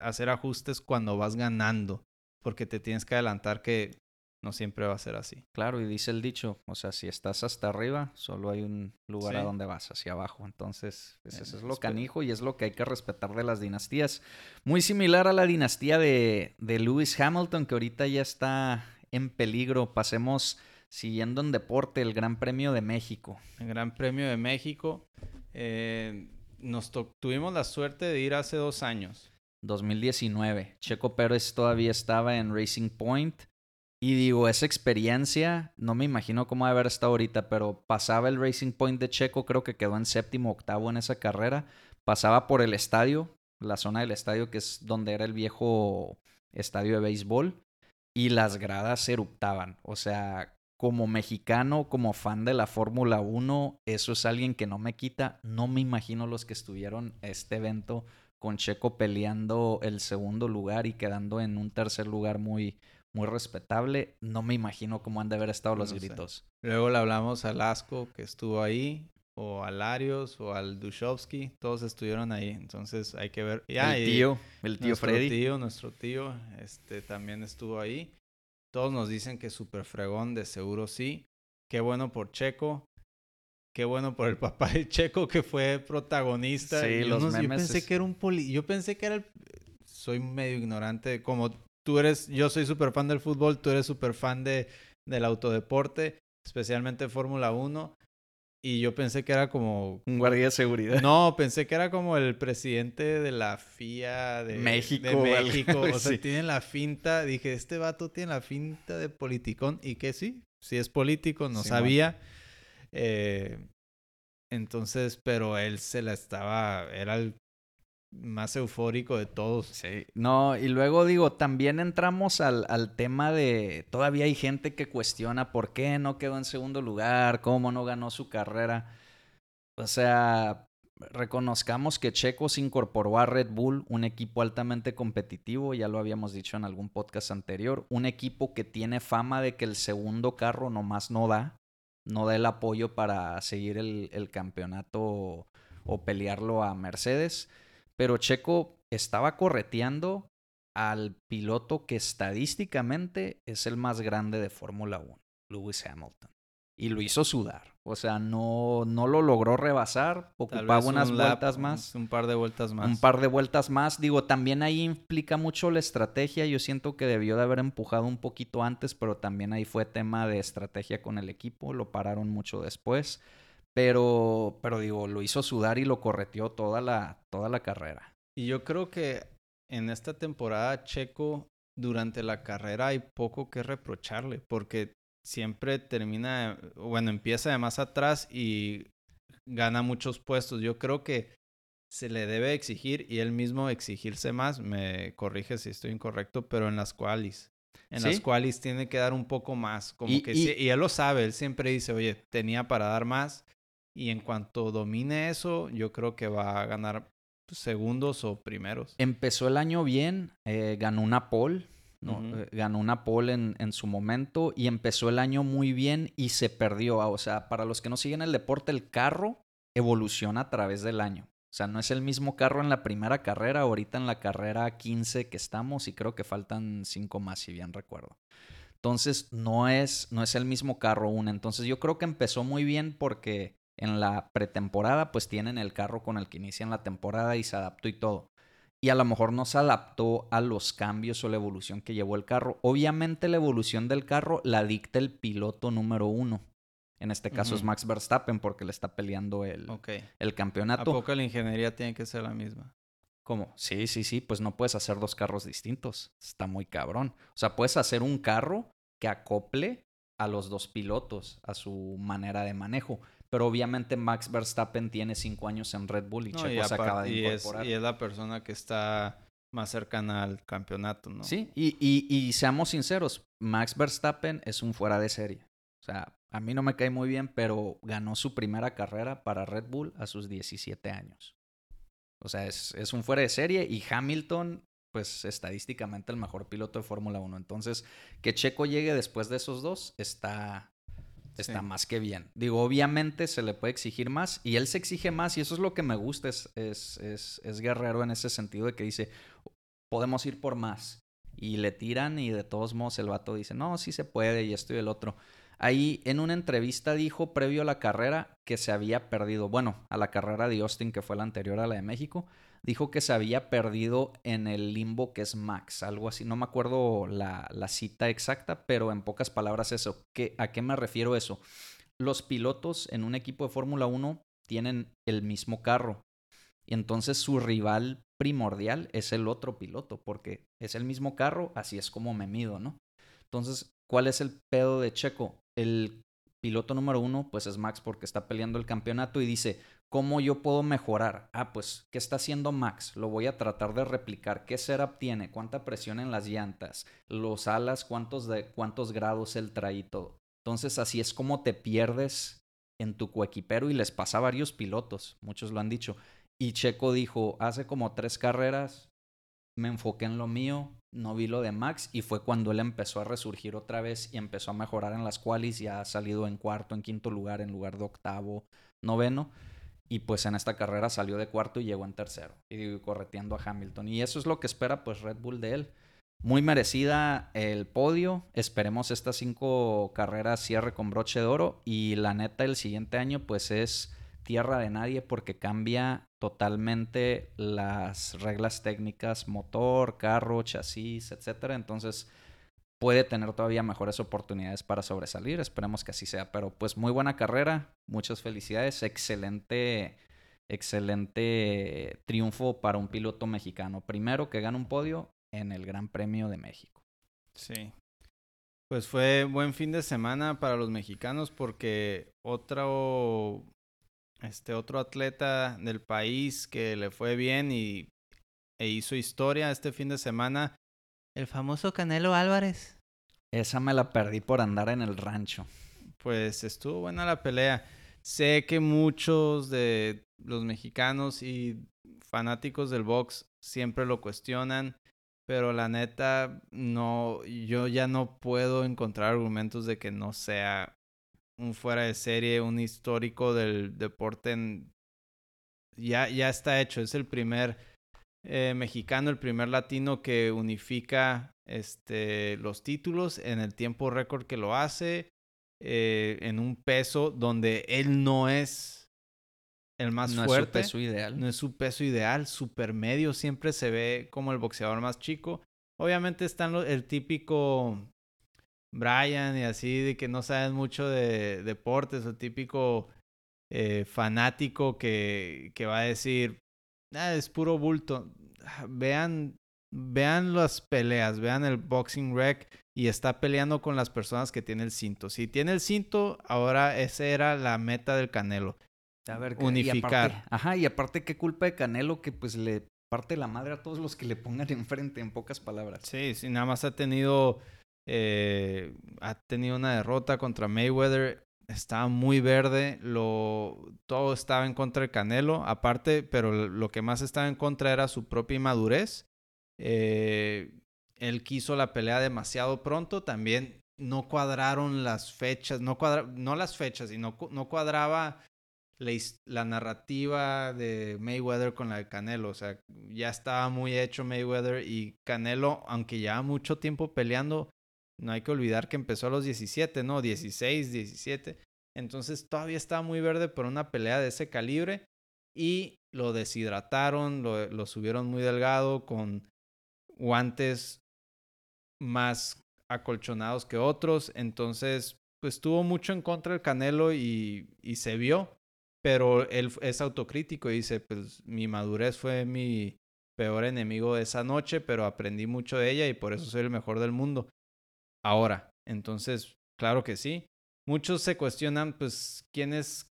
hacer ajustes cuando vas ganando. Porque te tienes que adelantar que no siempre va a ser así. Claro, y dice el dicho, o sea, si estás hasta arriba, solo hay un lugar a donde vas, hacia abajo. Entonces, pues, eso es lo canijo y es lo que hay que respetar de las dinastías. Muy similar a la dinastía de, de Lewis Hamilton, que ahorita ya está en peligro. Pasemos siguiendo en deporte, el Gran Premio de México. El Gran Premio de México. Eh, nos tuvimos la suerte de ir hace dos años. 2019. Checo Pérez todavía estaba en Racing Point. Y digo, esa experiencia, no me imagino cómo haber estado ahorita, pero pasaba el Racing Point de Checo, creo que quedó en séptimo, octavo en esa carrera. Pasaba por el estadio, la zona del estadio que es donde era el viejo estadio de béisbol, y las gradas eruptaban. O sea, como mexicano, como fan de la Fórmula 1, eso es alguien que no me quita. No me imagino los que estuvieron este evento con Checo peleando el segundo lugar y quedando en un tercer lugar muy, muy respetable. No me imagino cómo han de haber estado los gritos. Luego le hablamos a Lasco, que estuvo ahí, o a Larios, o al Dushovsky, todos estuvieron ahí. Entonces hay que ver. el tío, el tío nuestro Freddy. Tío, nuestro tío, este también estuvo ahí. Todos nos dicen que súper fregón, de seguro sí. Qué bueno por Checo. Qué bueno por el papá de Checo que fue protagonista. Sí, los memes Yo pensé que era un poli... Yo pensé que era el... Soy medio ignorante. Como tú eres, yo soy súper fan del fútbol, tú eres súper fan de, del autodeporte, especialmente Fórmula 1. Y yo pensé que era como... Un guardia de seguridad. No, pensé que era como el presidente de la FIA de México. De México. O sea, tiene la finta. Dije, este vato tiene la finta de politicón. Y que sí, sí es político, no sabía. Eh, entonces, pero él se la estaba... Era el más eufórico de todos. Sí. No, y luego digo, también entramos al, al, tema de, todavía hay gente que cuestiona por qué no quedó en segundo lugar, cómo no ganó su carrera. O sea, reconozcamos que Checo incorporó a Red Bull, un equipo altamente competitivo, ya lo habíamos dicho en algún podcast anterior, un equipo que tiene fama de que el segundo carro nomás no da, no da el apoyo para seguir el, el campeonato o pelearlo a Mercedes pero Checo estaba correteando al piloto que estadísticamente es el más grande de Fórmula 1, Lewis Hamilton. Y lo hizo sudar. O sea, no, no lo logró rebasar, ocupaba unas vueltas más. Un par de vueltas más. Un par de vueltas más. Digo, también ahí implica mucho la estrategia. Yo siento que debió de haber empujado un poquito antes, pero también ahí fue tema de estrategia con el equipo. Lo pararon mucho después. Pero, pero digo, lo hizo sudar y lo correteó toda la, toda la carrera. Y yo creo que en esta temporada Checo, durante la carrera hay poco que reprocharle, porque siempre termina, bueno, empieza de más atrás y gana muchos puestos. Yo creo que se le debe exigir y él mismo exigirse más. Me corrige si estoy incorrecto, pero en las qualis. En las qualis tiene que dar un poco más. Como y, que y él lo sabe, él siempre dice, oye, tenía para dar más. Y en cuanto domine eso, yo creo que va a ganar segundos o primeros. Empezó el año bien, eh, ganó una pole, ¿no? Eh, ganó una pole en, en, su momento y empezó el año muy bien y se perdió. O sea, para los que no siguen el deporte, el carro evoluciona a través del año. O sea, no es el mismo carro en la primera carrera, ahorita en la carrera 15 que estamos y creo que faltan 5 más, si bien recuerdo. Entonces, no es, no es el mismo carro aún. Entonces, yo creo que empezó muy bien porque en la pretemporada, pues tienen el carro con el que inician la temporada y se adaptó y todo. Y a lo mejor no se adaptó a los cambios o la evolución que llevó el carro. Obviamente la evolución del carro la dicta el piloto número uno. En este caso es Max Verstappen porque le está peleando el, el campeonato. ¿A poco la ingeniería tiene que ser la misma? ¿Cómo? Sí, sí, sí, pues no puedes hacer dos carros distintos. Está muy cabrón. O sea, puedes hacer un carro que acople a los dos pilotos, a su manera de manejo. Pero obviamente Max Verstappen tiene cinco años en Red Bull y Checo se acaba de incorporar. y es la persona que está más cercana al campeonato, ¿no? Sí, y, y, y, seamos sinceros, Max Verstappen es un fuera de serie. O sea, a mí no me cae muy bien, pero ganó su primera carrera para Red Bull a sus 17 años. O sea, es, es un fuera de serie y Hamilton, pues estadísticamente el mejor piloto de Fórmula 1. Entonces, que Checo llegue después de esos dos está, está más que bien. Digo, obviamente se le puede exigir más y él se exige más y eso es lo que me gusta, es, es, es, es guerrero en ese sentido de que dice, podemos ir por más. Y le tiran y de todos modos el vato dice, no, sí se puede y esto y el otro. Ahí en una entrevista dijo previo a la carrera que se había perdido, bueno, a la carrera de Austin que fue la anterior a la de México, dijo que se había perdido en el limbo que es Max, algo así, no me acuerdo la, la cita exacta, pero en pocas palabras eso. ¿Qué, ¿A qué me refiero eso? Los pilotos en un equipo de Fórmula 1 tienen el mismo carro y entonces su rival primordial es el otro piloto, porque es el mismo carro, así es como me mido, ¿no? Entonces, ¿cuál es el pedo de Checo? el piloto número uno, pues es Max porque está peleando el campeonato y dice, ¿cómo yo puedo mejorar? Ah, pues, ¿qué está haciendo Max? Lo voy a tratar de replicar. ¿Qué setup tiene? ¿Cuánta presión en las llantas? Los alas, ¿cuántos, de, cuántos grados él trae y todo? Entonces, así es como te pierdes en tu coequipero y les pasa a varios pilotos, muchos lo han dicho. Y Checo dijo, hace como tres carreras, me enfoqué en lo mío, no vi lo de Max y fue cuando él empezó a resurgir otra vez y empezó a mejorar en las qualis y ha salido en cuarto, en quinto lugar, en lugar de octavo, noveno. Y pues en esta carrera salió de cuarto y llegó en tercero, y correteando a Hamilton. Y eso es lo que espera pues Red Bull de él. Muy merecida el podio. Esperemos estas cinco carreras cierre con broche de oro. Y la neta, el siguiente año pues es tierra de nadie porque cambia totalmente las reglas técnicas, motor, carro, chasis, etcétera. Entonces puede tener todavía mejores oportunidades para sobresalir. Esperemos que así sea. Pero pues muy buena carrera, muchas felicidades, excelente, excelente triunfo para un piloto mexicano. Primero que gana un podio en el Gran Premio de México. Sí. Pues fue buen fin de semana para los mexicanos porque otro este otro atleta del país que le fue bien y e hizo historia este fin de semana, el famoso Canelo Álvarez. Esa me la perdí por andar en el rancho. Pues estuvo buena la pelea. Sé que muchos de los mexicanos y fanáticos del box siempre lo cuestionan, pero la neta no yo ya no puedo encontrar argumentos de que no sea un fuera de serie, un histórico del deporte. En... Ya, ya está hecho. Es el primer eh, mexicano, el primer latino que unifica este, los títulos en el tiempo récord que lo hace, eh, en un peso donde él no es el más fuerte. No es su peso ideal. No es su peso ideal. Super medio siempre se ve como el boxeador más chico. Obviamente están el típico Brian y así, de que no saben mucho de deportes, o típico eh, fanático que, que, va a decir, ah, es puro bulto. Vean, vean las peleas, vean el boxing rec y está peleando con las personas que tiene el cinto. Si tiene el cinto, ahora esa era la meta del Canelo. A ver, unificar. ajá, y aparte, ¿qué culpa de Canelo que pues le parte la madre a todos los que le pongan enfrente, en pocas palabras? Sí, sí, nada más ha tenido eh, ha tenido una derrota contra Mayweather. Estaba muy verde. Lo, todo estaba en contra de Canelo. Aparte, pero lo que más estaba en contra era su propia inmadurez. Eh, él quiso la pelea demasiado pronto. También no cuadraron las fechas. No, no las fechas, sino no cuadraba la, la, narrativa de Mayweather con la de Canelo. O sea, ya estaba muy hecho Mayweather y Canelo, aunque lleva mucho tiempo peleando, no hay que olvidar que empezó a los 17, ¿no? 16, 17. Entonces todavía estaba muy verde por una pelea de ese calibre. Y lo deshidrataron, lo, subieron muy delgado con guantes más acolchonados que otros. Entonces, pues tuvo mucho en contra el Canelo y, y se vio. Pero él es autocrítico y dice, pues mi madurez fue mi peor enemigo de esa noche, pero aprendí mucho de ella y por eso soy el mejor del mundo ahora. Entonces, claro que sí. Muchos se cuestionan, pues, ¿quién es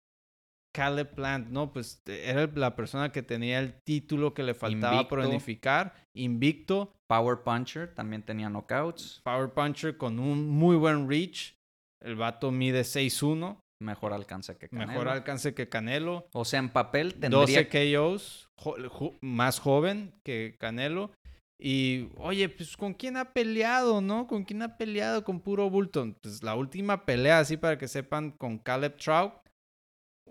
Caleb Plant? No, pues era la persona que tenía el título que le faltaba por unificar. Invicto. Power Puncher también tenía knockouts. Power Puncher con un muy buen reach. El vato mide 6'1. Mejor alcance que Canelo. Mejor alcance que Canelo. O sea, en papel tendría... 12 KOs. más joven que Canelo. Y, oye, pues ¿con quién ha peleado, no? ¿Con quién ha peleado con puro bulto? Pues la última pelea, así para que sepan, con Caleb Trout,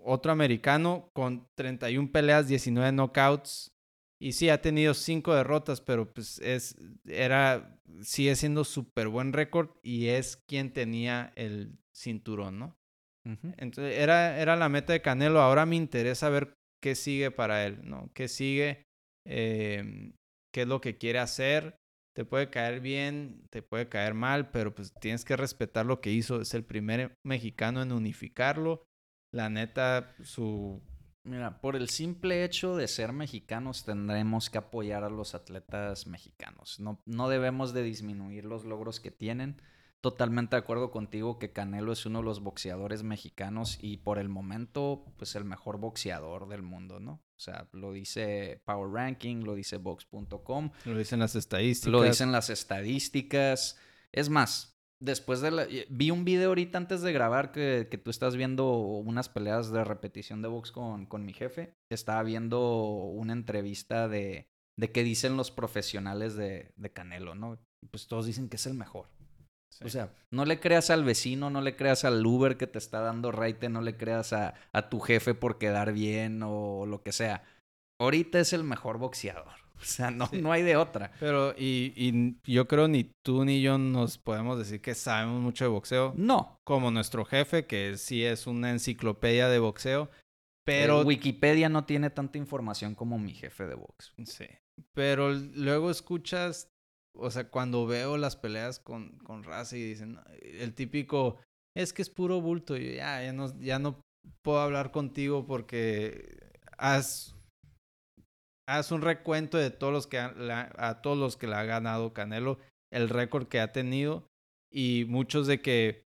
otro americano con 31 peleas, 19 knockouts. Y sí, ha tenido cinco derrotas, pero pues es, era, sigue siendo súper buen récord y es quien tenía el cinturón, ¿no? Entonces, era, era la meta de Canelo. Ahora me interesa ver qué sigue para él, ¿no? ¿Qué sigue? Em, ¿Qué es lo que quiere hacer? Te puede caer bien, te puede caer mal, pero pues tienes que respetar lo que hizo. Es el primer mexicano en unificarlo. La neta, su Mira, por el simple hecho de ser mexicanos tendremos que apoyar a los atletas mexicanos. No, no debemos de disminuir los logros que tienen. Totalmente de acuerdo contigo que Canelo es uno de los boxeadores mexicanos y por el momento, pues el mejor boxeador del mundo, ¿no? O sea, lo dice Power Ranking, lo dice Box.com. Lo dicen las estadísticas. Lo dicen las estadísticas. Es más, después de la... Vi un video ahorita antes de grabar que, tú estás viendo unas peleas de repetición de box con, con mi jefe. Estaba viendo una entrevista de, de qué dicen los profesionales de, de Canelo, ¿no? Pues todos dicen que es el mejor. O sea, no le creas al vecino, no le creas al Uber que te está dando raite, no le creas a, a tu jefe por quedar bien o lo que sea. Ahorita es el mejor boxeador. O sea, no, no hay de otra. Pero, y, y, yo creo ni tú ni yo nos podemos decir que sabemos mucho de boxeo. No. Como nuestro jefe, que sí es una enciclopedia de boxeo. Pero. Wikipedia no tiene tanta información como mi jefe de box. Sí. Pero luego escuchas. O sea, cuando veo las peleas con, con Raza y dicen. El típico. Es que es puro bulto. Y ya, ya no, ya no puedo hablar contigo porque has haz un recuento de todos los que a todos los que le ha ganado Canelo, el récord que ha tenido y muchos de que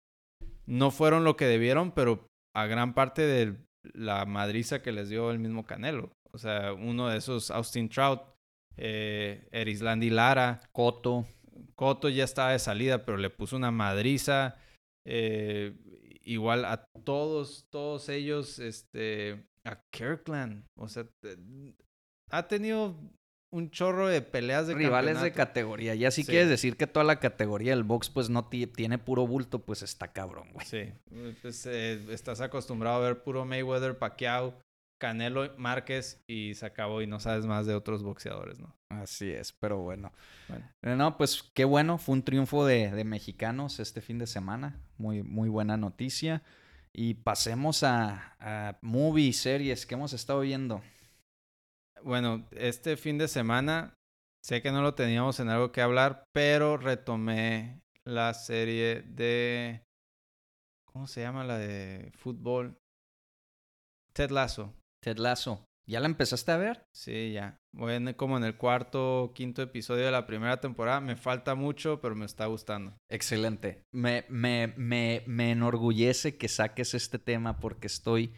no fueron lo que debieron, pero a gran parte de la madriza que les dio el mismo Canelo. O sea, uno de esos, Austin Trout, eh, Erislandi Lara, Coto. Coto ya estaba de salida, pero le puso una madriza. Eh, igual a todos, todos ellos, este, a Kirkland. O sea, ha tenido un chorro de peleas de rivales de categoría. Y así quieres decir que toda la categoría del box pues no tiene puro bulto, pues está cabrón, güey. Sí, pues, eh, estás acostumbrado a ver puro Mayweather, Pacquiao, Canelo, Márquez y se acabó y no sabes más de otros boxeadores, ¿no? Así es, pero bueno. bueno. Eh, no, pues qué bueno, fue un triunfo de, de, mexicanos este fin de semana, muy, muy buena noticia. Y pasemos a, a movies, series que hemos estado viendo. Bueno, este fin de semana sé que no lo teníamos en algo que hablar, pero retomé la serie de ¿cómo se llama la de fútbol? Ted Lasso. Ted Lasso. ¿Ya la empezaste a ver? Sí, ya. Voy como en el cuarto, quinto episodio de la primera temporada. Me falta mucho, pero me está gustando. Excelente. Me, me, me, me enorgullece que saques este tema porque estoy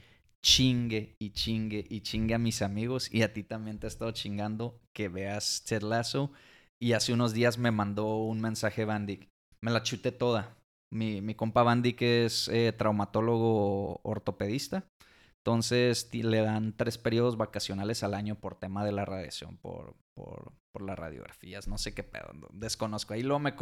chingue y chingue y chingue a mis amigos y a ti también te ha estado chingando que veas Ted Lasso. Y hace unos días me mandó un mensaje Bandic. Me la chuté toda. Mi, mi compa Bandic es eh, traumatólogo ortopedista. Entonces le dan tres periodos vacacionales al año por tema de la radiación, por, por, por las radiografías, no sé qué pedo, desconozco. Ahí luego me,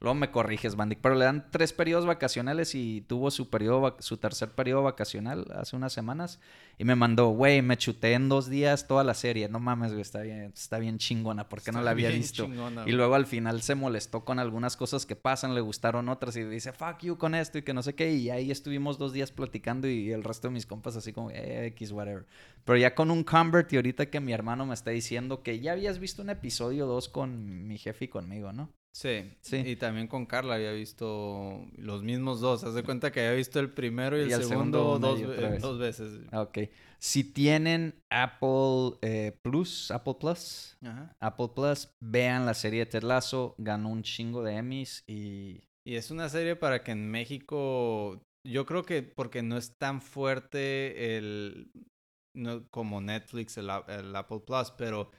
luego me corriges, Bandic. Pero le dan tres periodos vacacionales y tuvo su, periodo, su tercer periodo vacacional hace unas semanas. Y me mandó, güey, me chuté en dos días toda la serie. No mames, güey, está bien, está bien chingona, porque no la había visto. y luego al final se molestó con algunas cosas que pasan, le gustaron otras y dice, fuck you con esto y que no sé qué. Y ahí estuvimos dos días platicando y el resto de mis compas así como, eh, X, whatever. Pero ya con un convert y ahorita que mi hermano me está diciendo que ya habías visto un episodio dos con mi jefe y conmigo, ¿no? Sí, sí. Y también con Carla había visto los mismos dos. Haz de cuenta que había visto el primero y, el, segundo, dos, dos, veces. Ok. Si tienen Apple eh, Plus, Apple Plus, Apple Plus, vean la serie de Ted Lasso. Ganó un chingo de Emmys y... Y es una serie para que en México... Yo creo que porque no es tan fuerte el... No, como Netflix, el Apple Plus, pero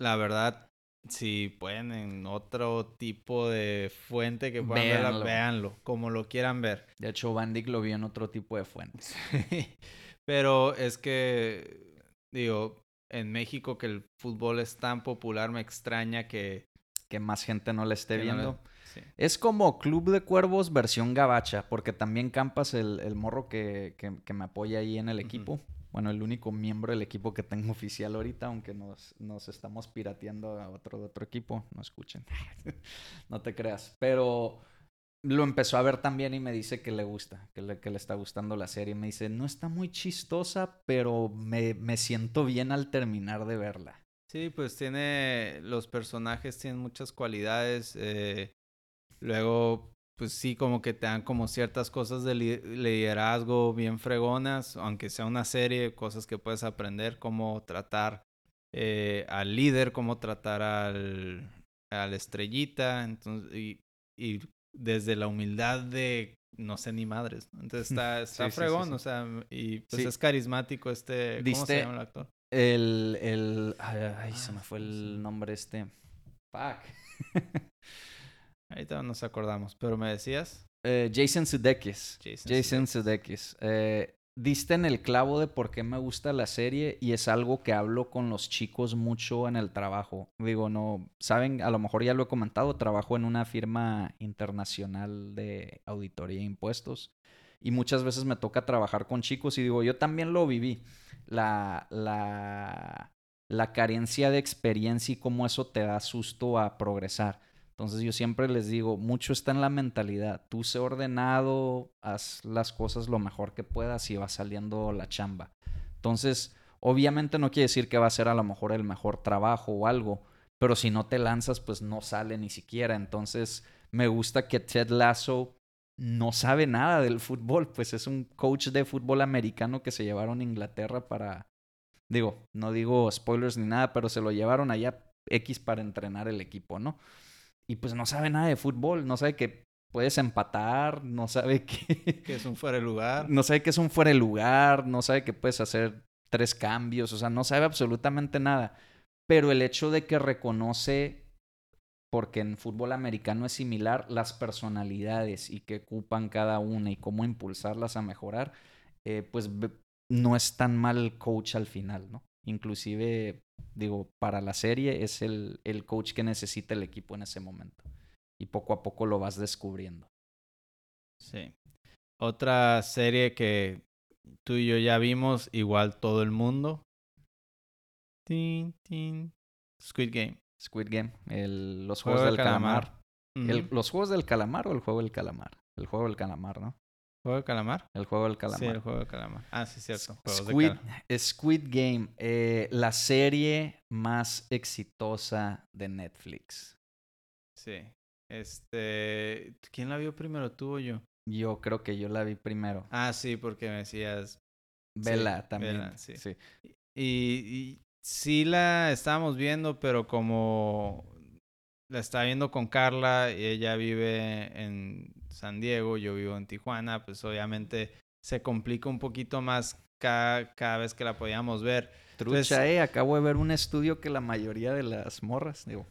la verdad si pueden en otro tipo de fuente que puedan verlo. véanlo, como lo quieran ver. De hecho, Bandic lo vio en otro tipo de fuente. Pero es que, digo, en México que el fútbol es tan popular, me extraña que... Que más gente no le esté viendo. Es como Club de Cuervos versión gabacha, porque también Campas, el, el morro que, que, me apoya ahí en el equipo, bueno, el único miembro del equipo que tengo oficial ahorita, aunque nos, nos estamos pirateando a otro otro equipo, no escuchen, no te creas, pero lo empezó a ver también y me dice que le gusta, que le, que le está gustando la serie. Me dice, no está muy chistosa, pero me, me siento bien al terminar de verla. Sí, pues tiene, los personajes tienen muchas cualidades. Eh, luego, pues sí, como que te dan como ciertas cosas de liderazgo bien fregonas, aunque sea una serie, cosas que puedes aprender, cómo tratar eh, al líder, cómo tratar al, al estrellita, entonces, y, y desde la humildad de no sé ni madres. Entonces está, está fregón, o sea, y pues es carismático este. ¿Cómo se llama el actor? El, el, ay, se me fue el nombre este. Fuck. Ahorita nos acordamos, pero me decías. Eh, Jason Sudeikis. Jason, Sudeikis. Eh, diste en el clavo de por qué me gusta la serie y es algo que hablo con los chicos mucho en el trabajo. Digo, no, saben, a lo mejor ya lo he comentado, trabajo en una firma internacional de auditoría e impuestos y muchas veces me toca trabajar con chicos y digo, yo también lo viví. La, la, la carencia de experiencia y cómo eso te da susto a progresar. Entonces yo siempre les digo, mucho está en la mentalidad. Tú sé ordenado, haz las cosas lo mejor que puedas y va saliendo la chamba. Entonces, obviamente no quiere decir que va a ser a lo mejor el mejor trabajo o algo, pero si no te lanzas, pues no sale ni siquiera. Entonces, me gusta que Ted Lasso no sabe nada del fútbol, pues es un coach de fútbol americano que se llevaron a Inglaterra para, digo, no digo spoilers ni nada, pero se lo llevaron allá X para entrenar el equipo, ¿no? Y pues no sabe nada de fútbol, no sabe que puedes empatar, no sabe que... Que es un fuera de lugar. No sabe que es un fuera de lugar, no sabe que puedes hacer tres cambios, o sea, no sabe absolutamente nada. Pero el hecho de que reconoce, porque en fútbol americano es similar, las personalidades y que ocupan cada una y cómo impulsarlas a mejorar, eh, pues no es tan mal coach al final, ¿no? Inclusive, digo, para la serie es el, el coach que necesita el equipo en ese momento. Y poco a poco lo vas descubriendo. Sí. Otra serie que tú y yo ya vimos, igual todo el mundo. Tin, tin. Squid Game. Squid Game. El, los Juegos del, Calamar. ¿Los Juegos del Calamar o el Juego del Calamar? El Juego del Calamar, ¿no? ¿Juego de calamar? El juego del calamar. Sí, el juego del calamar. Ah, sí, cierto. Squid, Squid Game, eh, la serie más exitosa de Netflix. Sí. Este. ¿Quién la vio primero, tú o yo? Yo creo que yo la vi primero. Ah, sí, porque me decías. Vela también. sí. sí. Y, y sí la estábamos viendo, pero como la estaba viendo con Carla y ella vive en San Diego, yo vivo en Tijuana, pues obviamente se complica un poquito más cada, cada vez que la podíamos ver. Trucha, eh, acabo de ver un estudio que la mayoría de las morras, digo,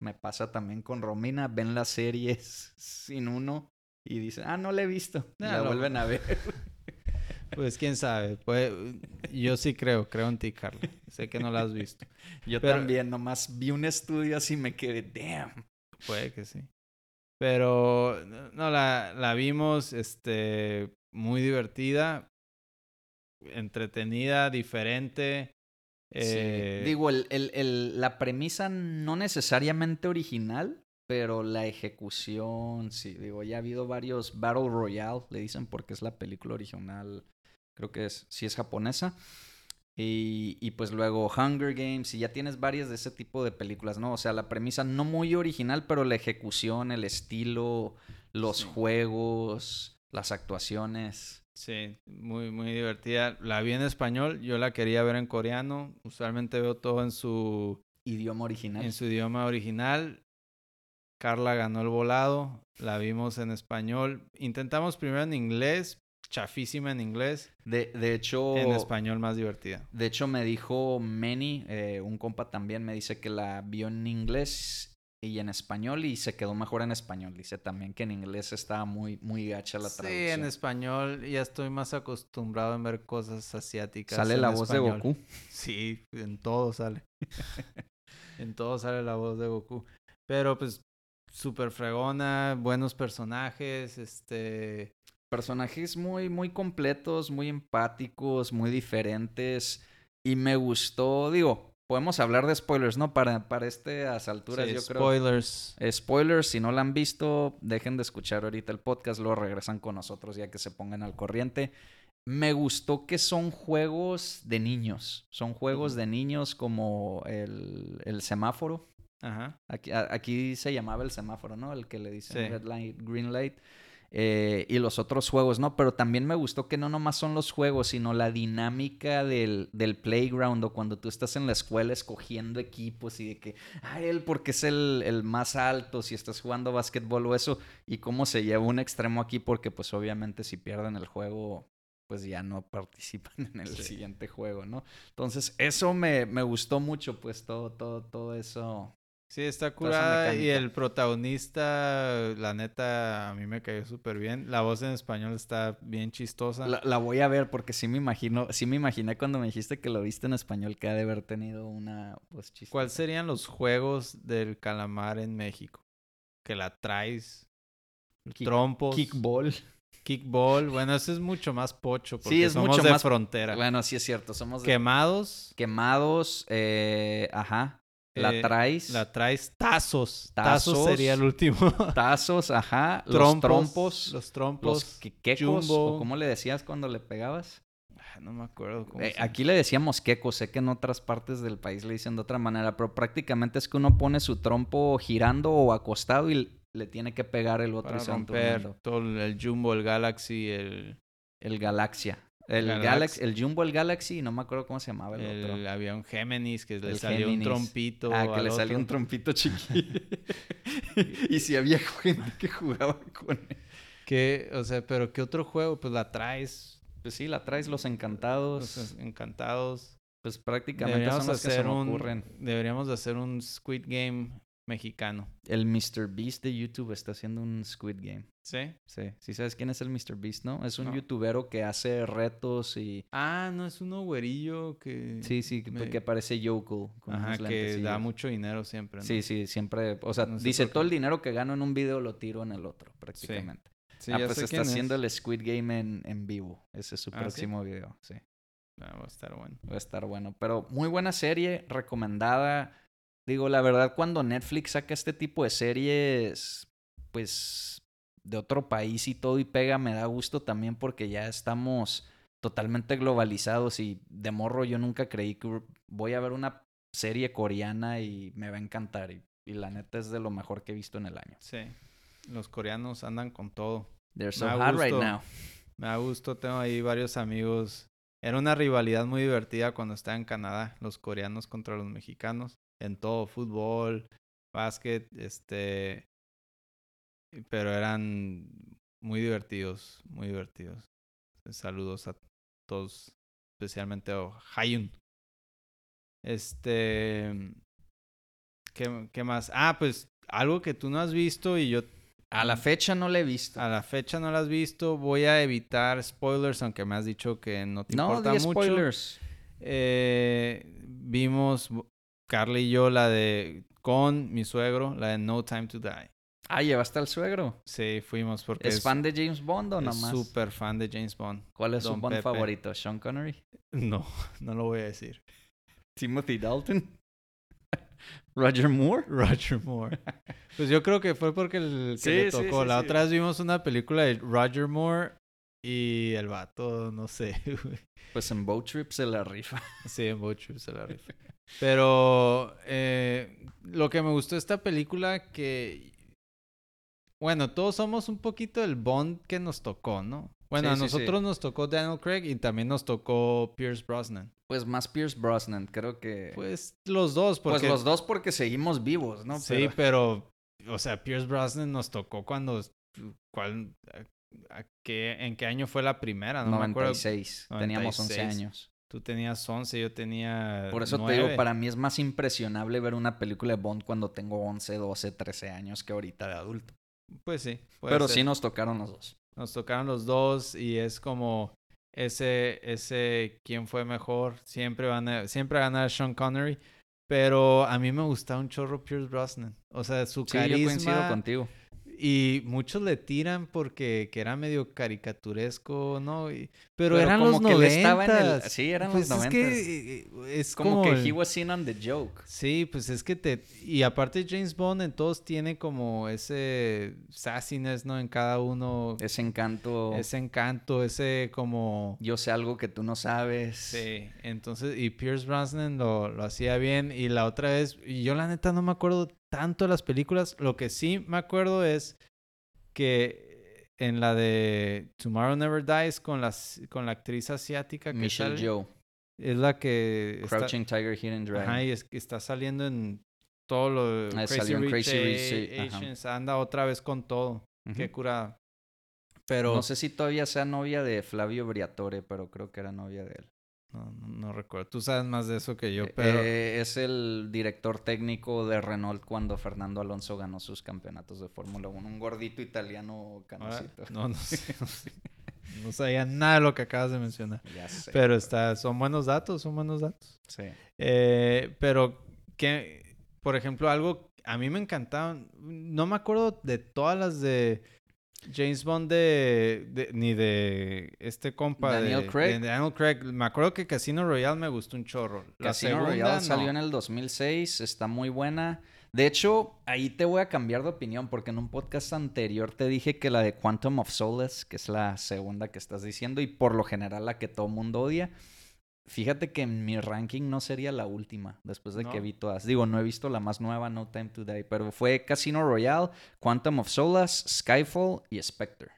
me pasa también con Romina, ven las series sin uno y dicen, ah, no la he visto. Y la vuelven a ver. Pues quién sabe. Pues, yo sí creo, creo en ti, Carla. Sé que no la has visto. Yo también, nomás vi un estudio así y me quedé, damn. Puede que sí. Pero no, la, la vimos este, muy divertida, entretenida, diferente. Eh... Digo, el, el, el, la premisa no necesariamente original, pero la ejecución, sí. Digo, ya ha habido varios Battle Royale, le dicen porque es la película original, creo que es, sí es japonesa. Y, pues luego Hunger Games, y ya tienes varias de ese tipo de películas, ¿no? O sea, la premisa no muy original, pero la ejecución, el estilo, los juegos, las actuaciones. Sí, muy, muy divertida. La vi en español, yo la quería ver en coreano. Usualmente veo todo en su idioma original. En su idioma original. Carla ganó el volado, la vimos en español. Intentamos primero en inglés, chafísima en inglés. De, de hecho... En español más divertida. De hecho me dijo Manny, eh, un compa también, me dice que la vio en inglés y en español y se quedó mejor en español. Dice también que en inglés estaba muy, muy gacha la traducción. Sí, en español ya estoy más acostumbrado a ver cosas asiáticas. ¿Sale la voz de Goku? Sí, en todo sale. en todo sale la voz de Goku. Pero pues súper fregona, buenos personajes, este Personajes muy, muy completos, muy empáticos, muy diferentes. Y me gustó, digo, podemos hablar de spoilers, ¿no? Para, para estas alturas, Sí, yo creo. spoilers. Spoilers, si no la han visto, dejen de escuchar ahorita el podcast, luego regresan con nosotros ya que se pongan al corriente. Me gustó que son juegos de niños. Son juegos de niños como el, el semáforo. Ajá. Aquí, a- aquí se llamaba el semáforo, ¿no? El que le dicen Sí. red light, green light. Eh, y los otros juegos, ¿no? Pero también me gustó que no nomás son los juegos, sino la dinámica del, del playground o cuando tú estás en la escuela escogiendo equipos y de que, ah, él porque es el, el más alto, si estás jugando básquetbol o eso, y cómo se lleva un extremo aquí porque pues obviamente si pierden el juego, pues ya no participan en el Sí. siguiente juego, ¿no? Entonces, eso me, me gustó mucho, pues todo, todo, todo eso. Sí, está curada y el protagonista, la neta, a mí me cayó súper bien. La voz en español está bien chistosa. La, la voy a ver porque sí me imagino, sí me imaginé cuando me dijiste que lo viste en español que ha de haber tenido una voz chistosa. ¿Cuáles serían los juegos del calamar en México? Que la traes, Kick- trompos, Kickball. kickball. Bueno, eso es mucho más pocho porque Sí, es somos mucho de más- frontera. Bueno, sí es cierto, somos de- Quemados, quemados, eh, ajá. La Eh, traes. la traes tazos. Tazos, Tazos. sería el último. Tazos, ajá. los trompos, trompos. Los Los trompos. jumbo. ¿O cómo le decías cuando le pegabas? Ah, No me acuerdo cómo Eh, aquí le decíamos quecos, sé que en otras partes del país le dicen de otra manera, pero prácticamente es que uno pone su trompo girando o acostado y le tiene que pegar el otro para y romper todo el Jumbo, el Galaxy, el, El Galaxia. El Galax- Galaxy, el Jumbo, el Galaxy, no me acuerdo cómo se llamaba el, el- otro. había un Géminis que le salió Géminis. un trompito. Ah, que le salió un trompito chiquito. y si había gente que jugaba con él. Que, o sea, pero ¿qué otro juego? Pues la traes. Pues sí, la traes los encantados. Los encantados. pues prácticamente Deberíamos son los que se hacer me un, ocurren. deberíamos de hacer un Squid Game mexicano. El Mr. Beast de YouTube está haciendo un Squid Game. ¿Sí? Sí, sí sabes quién es el Mr. Beast, ¿no? Es un No. youtubero que hace retos y... Ah, no, es uno güerillo que... Sí, sí, que, me- que parece Yoko. con Ajá, que da mucho dinero siempre. ¿no? Sí, sí, siempre... O sea, No sé dice, todo el dinero que gano en un video lo tiro en el otro, prácticamente. Sí, ah, ya pues sé está quién haciendo es. el Squid Game en, en vivo. Ese es su ¿Ah, sí? próximo video, sí. Ah, va a estar bueno. Va a estar bueno. Pero muy buena serie, recomendada. Digo, la verdad, cuando Netflix saca este tipo de series, pues de otro país y todo y pega, me da gusto también porque ya estamos totalmente globalizados y de morro yo nunca creí que voy a ver una serie coreana y me va a encantar. Y, y la neta es de lo mejor que he visto en el año. Sí. Los coreanos andan con todo. They're so hot right gusto. now. Me da gusto, tengo ahí varios amigos. Era una rivalidad muy divertida cuando estaba en Canadá, los coreanos contra los mexicanos, en todo, fútbol, básquet, este, pero eran muy divertidos, muy divertidos. Saludos a todos, especialmente a Hayun. Este, ¿qué, qué más? Ah, pues algo que tú no has visto y yo A la fecha no la he visto. a la fecha no la has visto. Voy a evitar spoilers, aunque me has dicho que no te no, importa mucho. spoilers. Eh, vimos Carly y yo la de con mi suegro, la de No Time to Die. Ah, llevaste al suegro. Sí, fuimos porque ¿Es, fan de James Bond o nomás? súper fan de James Bond. ¿Cuál es su Bond Pepe. favorito? ¿Sean Connery? No, no lo voy a decir. ¿Timothy Dalton? ¿Roger Moore? Roger Moore. Pues yo creo que fue porque el que Sí, le tocó. sí, la otra vez vimos una película de Roger Moore y el vato, no sé. Pues en Boat Trip se la rifa. Sí, en Boat Trip se la rifa. Pero eh, lo que me gustó de esta película que... Bueno, todos somos un poquito el Bond que nos tocó, ¿no? Bueno, Sí, a sí, nosotros nos tocó Daniel Craig y también nos tocó Pierce Brosnan. Pues más Pierce Brosnan, creo que... Pues, Pues los dos, porque... los dos porque seguimos vivos, ¿no? Sí, pero... O sea, Pierce Brosnan nos tocó cuando... ¿cuál, a- a qué- ¿En qué año fue la primera? No me acuerdo. 96. Teníamos 11 96. años. Tú tenías 11, yo tenía Por eso te 9. digo, para mí es más impresionable ver una película de Bond cuando tengo 11, 12, 13 años que ahorita de adulto. Pues sí. Pero ser. sí nos tocaron los dos. Nos tocaron los dos y es como ese, ese quién fue mejor. Siempre van a, siempre va a ganar Sean Connery. Pero a mí me gustaba un chorro Pierce Brosnan. O sea, su Sí, yo coincido carisma contigo. Y muchos le tiran porque que era medio caricaturesco, ¿no? Y- pero, Pero eran como los que estaba en el- noventas. sí, eran Pues los es que eh, es Como, como, que el- he was in on the joke. Sí, pues es que te... Y aparte James Bond en todos tiene como ese sassiness, ¿no? En cada uno. Ese encanto. Ese encanto, ese como... Yo sé algo que tú no sabes. Sí, entonces, y Pierce Brosnan lo, lo hacía bien. Y la otra vez, y yo la neta no me acuerdo tanto las películas. Lo que sí me acuerdo es que en la de Tomorrow Never Dies con, las, con la actriz asiática que Michelle sale, Yeoh. es la que está, Crouching Tiger, Hidden Dragon. ajá, y es está saliendo en todo lo Ah, Crazy salió en Rich Crazy Rich, ajá. Asians, anda otra vez con todo. Qué curada. Pero No sé si todavía sea novia de Flavio Briatore, pero creo que era novia de él. No, no- no recuerdo. Tú sabes más de eso que yo, Eh, pero eh, es el director técnico de Renault cuando Fernando Alonso ganó sus campeonatos de Fórmula 1. Un gordito italiano canosito. no, no sé, no sé. No sabía nada de lo que acabas de mencionar. Ya sé. Pero está, son buenos datos, son buenos datos. Sí. Eh, pero que, por ejemplo, algo a mí me encantaban. No me acuerdo de todas las de James Bond de, de- ni de este compa Daniel de, Craig. de Daniel Craig. Me acuerdo que Casino Royale me gustó un chorro. La Casino segunda, Royale no. salió en el 2006, está muy buena. De hecho, ahí te voy a cambiar de opinión porque en un podcast anterior te dije que la de Quantum of Solace, que es la segunda que estás diciendo y por lo general la que todo mundo odia, fíjate que en mi ranking no sería la última después de que vi todas. Digo, no he visto la más nueva, No Time to Die, pero fue Casino Royale, Quantum of Solace, Skyfall y Spectre.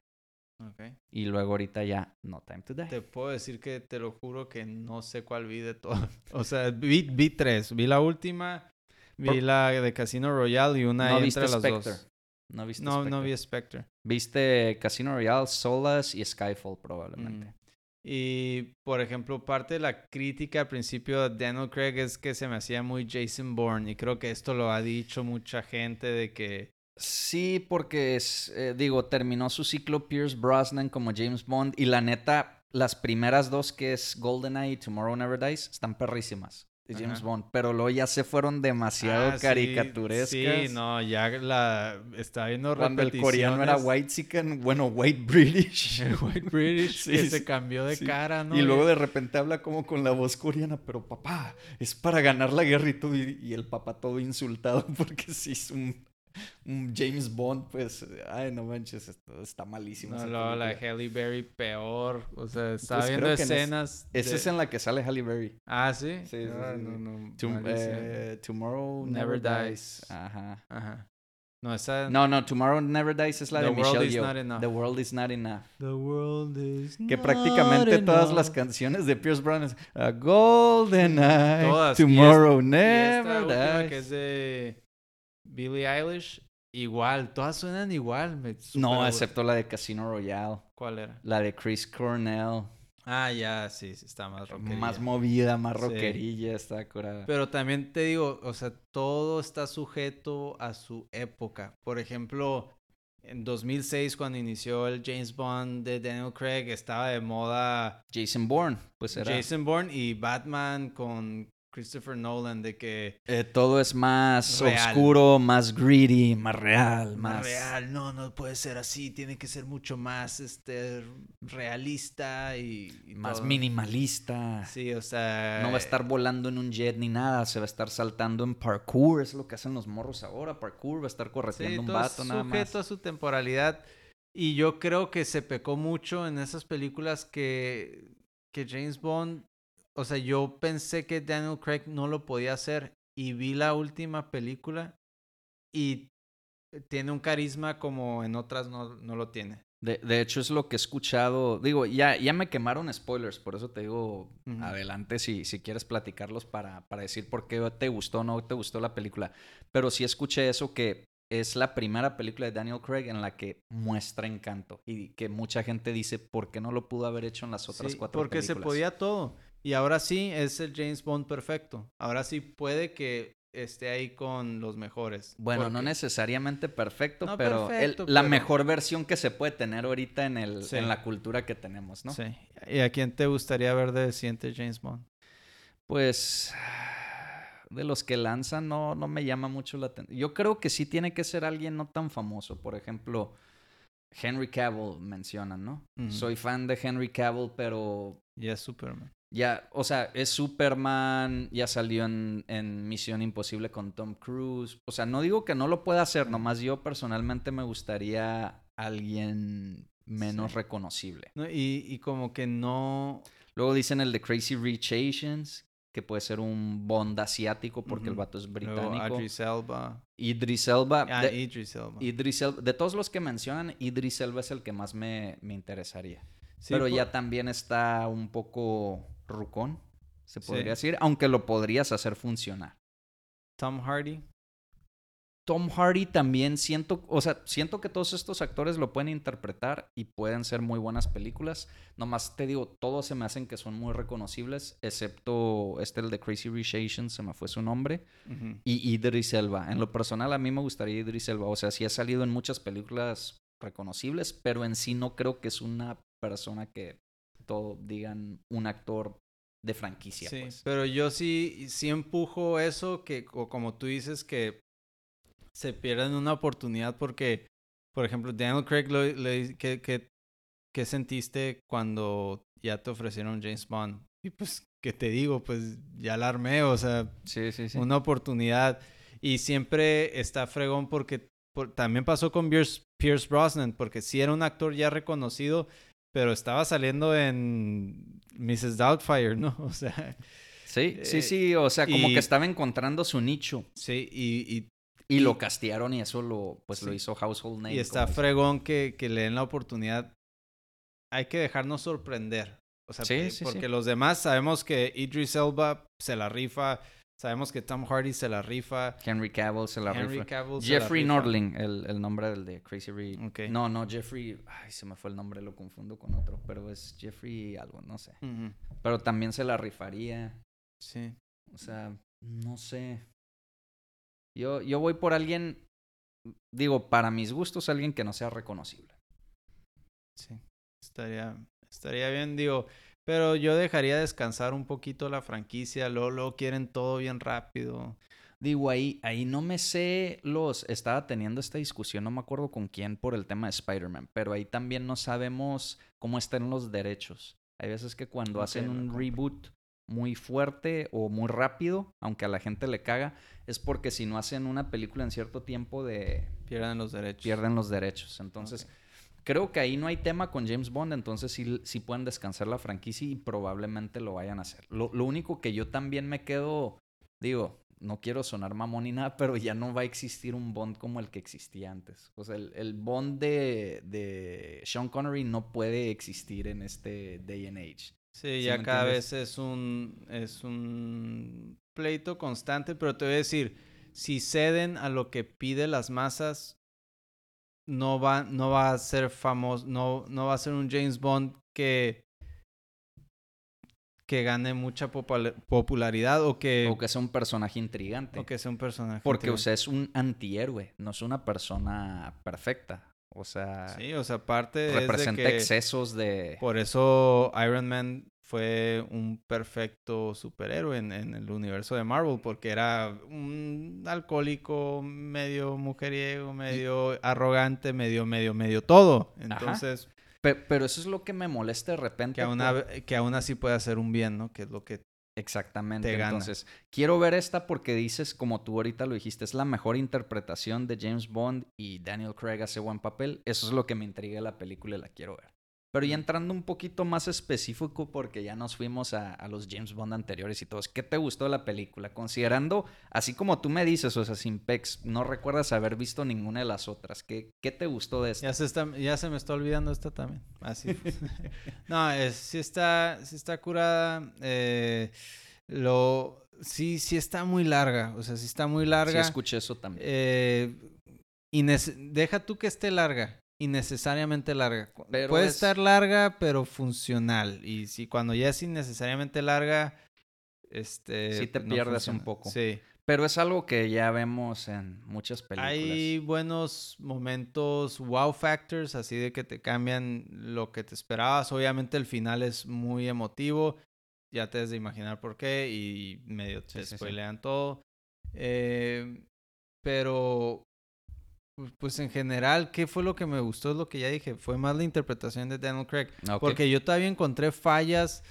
Ok. Y luego ahorita ya No Time to Die. Te puedo decir que te lo juro que no sé cuál vi de todas. O sea, vi, vi tres. Vi la última, vi Por- la de Casino Royale y una no ahí viste entre las Spectre. dos. No viste No, no Spectre. vi Spectre. Viste Casino Royale, Solace y Skyfall probablemente. Mm. Y, por ejemplo, parte de la crítica al principio de Daniel Craig es que se me hacía muy Jason Bourne. Y creo que esto lo ha dicho mucha gente de que... Sí, porque es, eh, digo, terminó su ciclo Pierce Brosnan como James Bond y la neta, las primeras dos que es GoldenEye y Tomorrow Never Dies están perrísimas de James Ajá. Bond, pero luego ya se fueron demasiado Ah, caricaturescas. Sí, no, ya la... Está viendo Cuando el coreano era white bueno, white British. White British, Sí, que sí, se cambió de cara, ¿no? Y luego de repente habla como con la voz coreana, pero papá, es para ganar la guerra y todo. Y, y el papá todo insultado porque es un, un James Bond, pues, ay, no manches, esto está malísimo. No, esa luego la. Halle Berry peor. O sea, estaba Pues viendo es- escenas. Esa de- es en la que sale Halle Berry. Ah, sí. Sí, sí, Ah, sí, no, sí. no, Tom- malísimo. eh, Tomorrow Never Never, Dies. Dies. Ajá. Ajá. No, esa. No, no, Tomorrow Never Dies es la The de World Michelle Yeoh. Enough. The World is Not Enough. The world is Que not prácticamente todas las enough. canciones de Pierce Brosnan, a Golden Eye, Todas. Y Tomorrow Y esta Never última Dies. que es de Billie Eilish, igual. Todas suenan igual. me No, excepto la de Casino Royale, ¿Cuál era? la de Chris Cornell, Ah, ya, sí, sí, está más rockerilla. más movida, más Sí. rockerilla, está curada. Pero también te digo, o sea, todo está sujeto a su época. Por ejemplo, en 2006, cuando inició el James Bond de Daniel Craig, estaba de moda Jason Bourne, pues era. Jason Bourne y Batman con Christopher Nolan, de que Eh, todo es más Real. oscuro, más greedy, más real, más más, real, no, no puede ser así, tiene que ser mucho más este realista y, y más todo. minimalista. Sí, o sea, No va a estar volando en un jet ni nada, se va a estar saltando en parkour, es lo que hacen los morros ahora, parkour, va a estar Sí, correteando un todo es vato nada más. sujeto a su temporalidad. Y yo creo que se pecó mucho en esas películas que, que James Bond, o sea, yo pensé que Daniel Craig no lo podía hacer y vi la última película y tiene un carisma como en otras no, no lo tiene. De, de hecho, es lo que he escuchado. Digo, ya, ya me quemaron spoilers, por eso te digo Ujú. adelante si, si quieres platicarlos para, para decir por qué te gustó o no te gustó la película. Pero sí escuché eso que es la primera película de Daniel Craig en la que muestra encanto. Y que mucha gente dice, ¿por qué no lo pudo haber hecho en las otras Sí, cuatro porque películas? se podía todo. Y ahora sí es el James Bond perfecto. Ahora sí puede que esté ahí con los mejores. Bueno, no necesariamente perfecto, No pero el- la mejor versión que se puede tener ahorita en, el, Sí. en la cultura que tenemos, ¿no? Sí. ¿Y a quién te gustaría ver de siguiente James Bond? Pues de los que lanzan no, no me llama mucho la atención. Yo creo que sí tiene que ser alguien no tan famoso. Por ejemplo, Henry Cavill mencionan, ¿no? Soy fan de Henry Cavill, pero Ya es Superman. Ya, o sea, es Superman, ya salió en, en Misión Imposible con Tom Cruise. O sea, no digo que no lo pueda hacer, nomás yo personalmente me gustaría alguien menos Sí. reconocible. No, y, y como que no... Luego dicen el de Crazy Rich Asians, que puede ser un Bond asiático porque el vato es Luego británico. Idris Elba. Idris Elba. Ah, de, Idris Elba. Idris Elba- de todos los que mencionan, Idris Elba es el que más me, me interesaría. Sí, Pero por- ya también está un poco rucón, se Sí. podría decir, aunque lo podrías hacer funcionar. Tom Hardy. Tom Hardy también siento, o sea, siento que todos estos actores lo pueden interpretar y pueden ser muy buenas películas. Nomás te digo, todos se me hacen que son muy reconocibles, excepto este, el de Crazy Rich Asians, se me fue su nombre, y Idris Elba. En lo personal, a mí me gustaría Idris Elba. O sea, sí ha salido en muchas películas reconocibles, pero en sí no creo que es una persona que todo digan un actor de franquicia. Sí, pues. pero yo sí, sí empujo eso que, o como tú dices, que se pierden una oportunidad porque, por ejemplo, Daniel Craig, lo, le- ¿qué, qué, qué sentiste cuando ya te ofrecieron James Bond? Y pues, ¿qué te digo? Pues ya la armé, o sea, Sí, sí, sí. una oportunidad. Y siempre está fregón porque por- también pasó con Pierce, Pierce Brosnan, porque sí era un actor ya reconocido, pero estaba saliendo en Mrs. Doubtfire, ¿no? O sea, Sí, sí, Eh, sí. O sea, como y- que estaba encontrando su nicho. sí, y, y, Y lo castearon y eso lo, pues lo hizo Household Name. y está fregón que, que le den la oportunidad. Hay que dejarnos sorprender. O sea, Sí, eh, sí, porque los demás sabemos que Idris Elba se la rifa, sabemos que Tom Hardy se la rifa, Henry Cavill se la Henry rifa. Cavill Jeffrey. Norling, el, el nombre del de Crazy. Ok. No, no, Jeffrey. Ay, se me fue el nombre, lo confundo con otro. Pero es Jeffrey algo, no sé. Pero también se la rifaría. Sí. O sea, no sé. Yo, yo voy por alguien. Digo, para mis gustos, alguien que no sea reconocible. Sí, estaría, estaría bien, digo, pero yo dejaría descansar un poquito la franquicia, luego, luego quieren todo bien rápido. Digo, ahí, ahí no me sé los. Estaba teniendo esta discusión, no me acuerdo con quién, por el tema de Spider-Man. Pero ahí también no sabemos cómo están los derechos. Hay veces que cuando hacen un reboot muy fuerte o muy rápido, aunque a la gente le caga, es porque si no hacen una película en cierto tiempo de Pierden los derechos. pierden los derechos. Entonces. Creo que ahí no hay tema con James Bond, entonces sí, sí pueden descansar la franquicia y probablemente lo vayan a hacer. Lo, lo único que yo también me quedo, digo, no quiero sonar mamón ni nada, pero ya no va a existir un Bond como el que existía antes. O sea, el, el Bond de, de Sean Connery no puede existir en este day and age. Sí, ¿Sí ya cada entiendes? vez es un, es un pleito constante, pero te voy a decir, si ceden a lo que pide las masas, no va, no va a ser famoso, no, no va a ser un James Bond que, que gane mucha popula- popularidad o que, O que sea un personaje intrigante. o que sea un personaje. Porque, o intrigante. sea, es un antihéroe, no es una persona perfecta. O sea, Sí, o sea, aparte de representa que excesos de... por eso Iron Man fue un perfecto superhéroe en, en el universo de Marvel, porque era un alcohólico, medio mujeriego, medio arrogante, medio, medio, medio todo. Entonces, Pe- Pero eso es lo que me molesta de repente. que, aún, por- a- que aún así puede hacer un bien, ¿no? Que es lo que... Exactamente. te gana. Entonces, quiero ver esta porque dices, como tú ahorita lo dijiste, es la mejor interpretación de James Bond y Daniel Craig hace buen papel. Eso es lo que me intriga de la película y la quiero ver. Pero ya entrando un poquito más específico, porque ya nos fuimos a, a los James Bond anteriores y todos, ¿qué te gustó de la película? Considerando, así como tú me dices, o sea, sin pex, no recuerdas haber visto ninguna de las otras. ¿Qué, qué te gustó de esta? Ya se, está, ya se me está olvidando esta también. Así. no, es, sí está, sí está curada. eh, lo, sí, sí está muy larga. O sea, sí está muy Sí, larga. escuché eso también. Eh, deja tú que esté larga, innecesariamente larga. Pero Puede es- estar larga, pero funcional. Y si cuando ya es innecesariamente larga, este. Sí te no pierdes un poco. Sí. Pero es algo que ya vemos en muchas películas. Hay buenos momentos, wow factors, así de que te cambian lo que te esperabas. Obviamente el final es muy emotivo. ya te has de imaginar por qué y medio te Sí, sí, sí. spoilean todo. Eh, pero, pues en general, ¿qué fue lo que me gustó? Es lo que ya dije, fue más la interpretación de Daniel Craig. Ah. Porque yo todavía encontré fallas.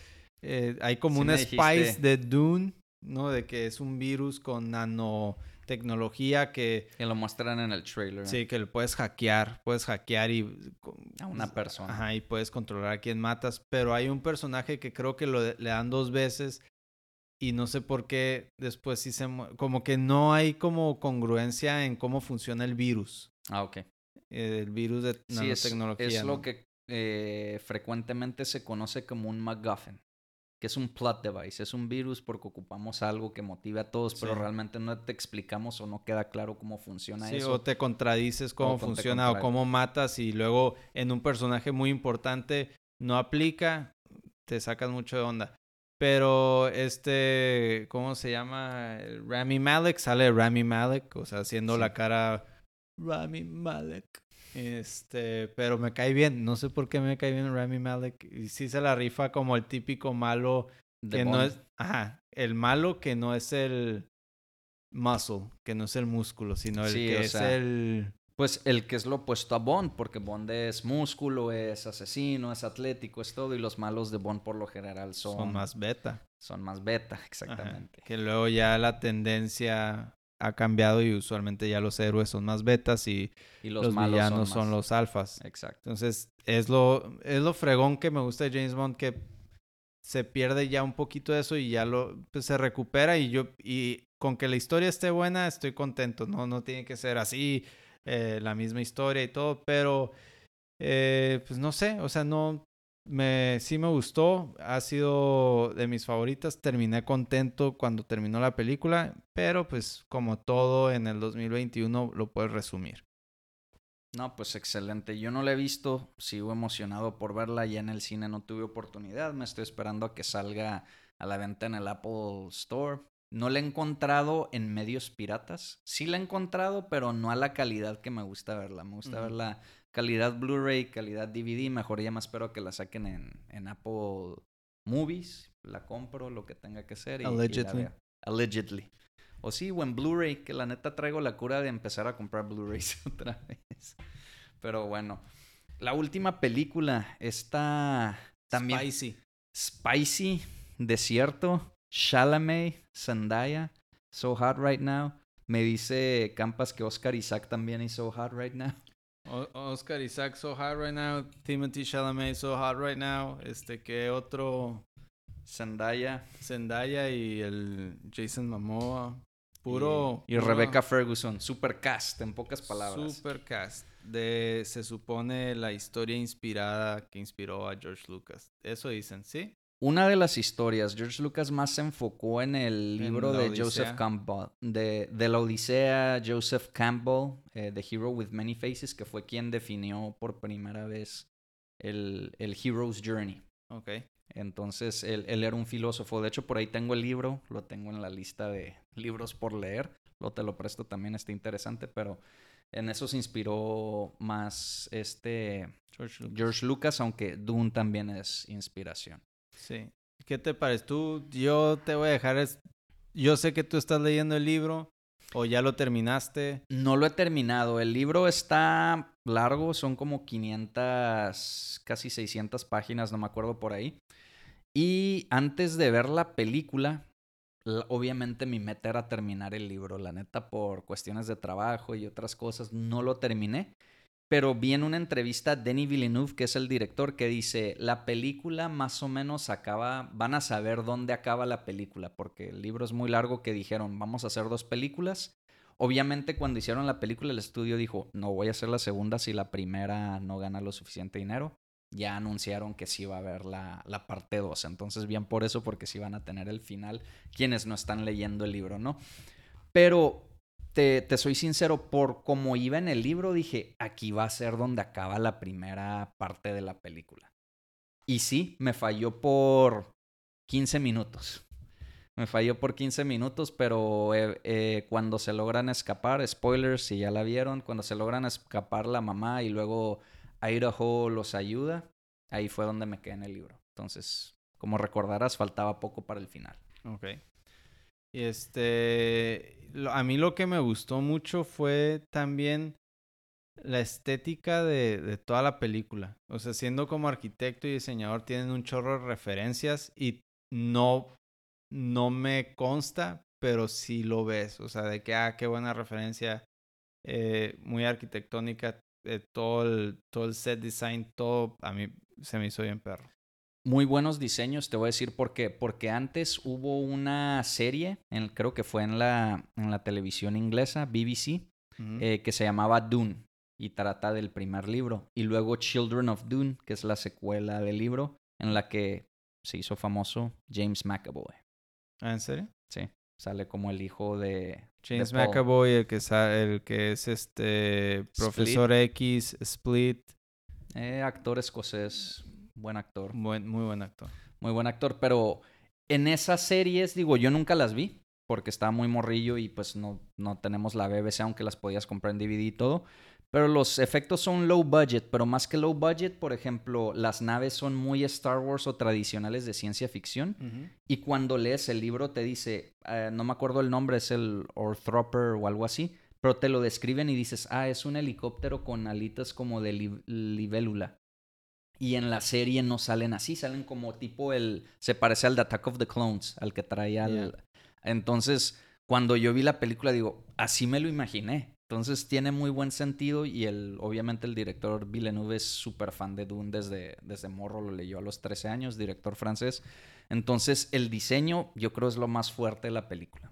eh, hay como Sí una spice de Dune, ¿no? De que es un virus con nanotecnología que Que lo muestran en el trailer. sí, que le puedes hackear, puedes hackear y A una persona. Ajá, y puedes controlar a quién matas, pero hay un personaje que creo que lo le dan dos veces y no sé por qué después sí se como que no hay como congruencia en cómo funciona el virus, Ah, ok. eh, el virus de Sí, es, nanotecnología. es lo que eh, frecuentemente se conoce como un MacGuffin, que es un plot device, es un virus porque ocupamos algo que motive a todos, pero realmente no te explicamos o no queda claro cómo funciona Sí, eso. o te contradices cómo funciona o cómo matas y luego en un personaje muy importante no aplica, te sacas mucho de onda. Pero este, ¿cómo se llama? Rami Malek, sale Rami Malek, o sea, haciendo Sí. la cara Rami Malek. Este, pero me cae bien, no sé por qué me cae bien Rami Malek. Y sí se la rifa como el típico malo De que no Bond. es, ajá, el malo que no es el muscle, que no es el músculo, sino el Sí, que es sea, el Pues el que es lo opuesto a Bond, porque Bond es músculo, es asesino, es atlético, es todo, y los malos de Bond por lo general son, son más beta. son más beta, Ajá, exactamente. Que luego ya la tendencia ha cambiado y usualmente ya los héroes son más betas y Y los, los, malos villanos son, son, los alfas. Exacto. Entonces, es lo, es lo fregón que me gusta de James Bond que se pierde ya un poquito eso y ya lo pues, se recupera y yo y con que la historia esté buena estoy contento, no no tiene que ser así eh, la misma historia y todo, pero eh, pues no sé, o sea, no me sí me gustó, ha sido de mis favoritas, terminé contento cuando terminó la película, pero pues como todo en el 2021 lo puedes resumir. No, pues excelente. Yo no la he visto, sigo emocionado por verla. Ya en el cine no tuve oportunidad. Me estoy esperando a que salga a la venta en el Apple Store. No la he encontrado en medios piratas. Sí la he encontrado, pero no a la calidad que me gusta verla. Me gusta verla calidad Blu-ray, calidad DVD. Mejor ya me espero que la saquen en, en Apple Movies. La compro, lo que tenga que ser. Y, y la Allegedly. Allegedly. O sí, o en Blu-ray, que la neta traigo la cura de empezar a comprar Blu-rays otra vez. Pero bueno, la última película está también Spicy. Spicy, Desierto, Chalamet, Zendaya, So Hot Right Now. Me dice Campas que Oscar Isaac también hizo So Hot Right Now. O- Oscar Isaac so hot right now, Timothy Chalamet so hot right now, este que otro Zendaya Zendaya y el Jason Momoa, puro y, Rebecca Ferguson, super cast en pocas palabras. Supercast de se supone la historia inspirada que inspiró a George Lucas. Eso dicen, ¿sí? Una de las historias, George Lucas más se enfocó en el libro de Odisea. Joseph Campbell, de, de la Odisea, Joseph Campbell, eh, The Hero with Many Faces, que fue quien definió por primera vez el, el Hero's Journey. Ok. Entonces, él, él era un filósofo. De hecho, por ahí tengo el libro, lo tengo en la lista de libros por leer. Lo te lo presto también, está interesante, pero en eso se inspiró más este George Lucas. George Lucas, aunque Dune también es inspiración. Sí. ¿Qué te parece? Tú, yo te voy a dejar. es- Yo sé que tú estás leyendo el libro o ya lo terminaste. No lo he terminado. El libro está largo, son como 500, casi 600 páginas, no me acuerdo por ahí. Y antes de ver la película, la- obviamente mi meta era terminar el libro. La neta, por cuestiones de trabajo y otras cosas, no lo terminé. Pero vi en una entrevista a Denis Villeneuve, que es el director, que dice, la película más o menos acaba, van a saber dónde acaba la película, porque el libro es muy largo que dijeron, vamos a hacer dos películas. Obviamente cuando hicieron la película el estudio dijo, no voy a hacer la segunda si la primera no gana lo suficiente dinero. Ya anunciaron que sí va a haber la, la parte 2. Entonces bien por eso, porque sí van a tener el final quienes no están leyendo el libro, ¿no? Pero te, soy sincero, por como iba en el libro, dije, aquí va a ser donde acaba la primera parte de la película. Y sí, me falló por 15 minutos. Me falló por 15 minutos, pero eh, eh, cuando se logran escapar, spoilers si ya la vieron, cuando se logran escapar la mamá y luego Idaho los ayuda, ahí fue donde me quedé en el libro. Entonces, como recordarás, faltaba poco para el final. Ok. Y este, a mí lo que me gustó mucho fue también la estética de, de, toda la película. O sea, siendo como arquitecto y diseñador tienen un chorro de referencias y no, no me consta, pero sí lo ves. O sea, de que, ah, qué buena referencia, eh, muy arquitectónica, eh, todo, el, todo el set design, todo a mí se me hizo bien perro. Muy buenos diseños, te voy a decir por qué. Porque antes hubo una serie, en, creo que fue en la, en la televisión inglesa, BBC, eh, que se llamaba Dune y trata del primer libro. Y luego Children of Dune, que es la secuela del libro, en la que se hizo famoso James McAvoy. ¿Ah, en serio? Sí. Sale como el hijo de. James McAvoy, el que, el que es este. Profesor X, Split. Eh, actor escocés. Buen actor. Buen, muy buen actor. Muy buen actor. Pero en esas series, digo, yo nunca las vi. Porque estaba muy morrillo y pues no, no tenemos la BBC, aunque las podías comprar en DVD y todo. Pero los efectos son low budget, pero más que low budget, por ejemplo, las naves son muy Star Wars o tradicionales de ciencia ficción. Y cuando lees el libro te dice, eh, no me acuerdo el nombre, es el Orthropper o algo así, pero te lo describen y dices, ah, es un helicóptero con alitas como de libélula. Y en la serie no salen así, salen como tipo el... Se parece al The Attack of the Clones, al que traía al... Entonces, cuando yo vi la película, digo, así me lo imaginé. Entonces tiene muy buen sentido y el, obviamente el director Villeneuve es súper fan de Dune desde, desde morro, lo leyó a los 13 años, director francés. Entonces el diseño yo creo es lo más fuerte de la película.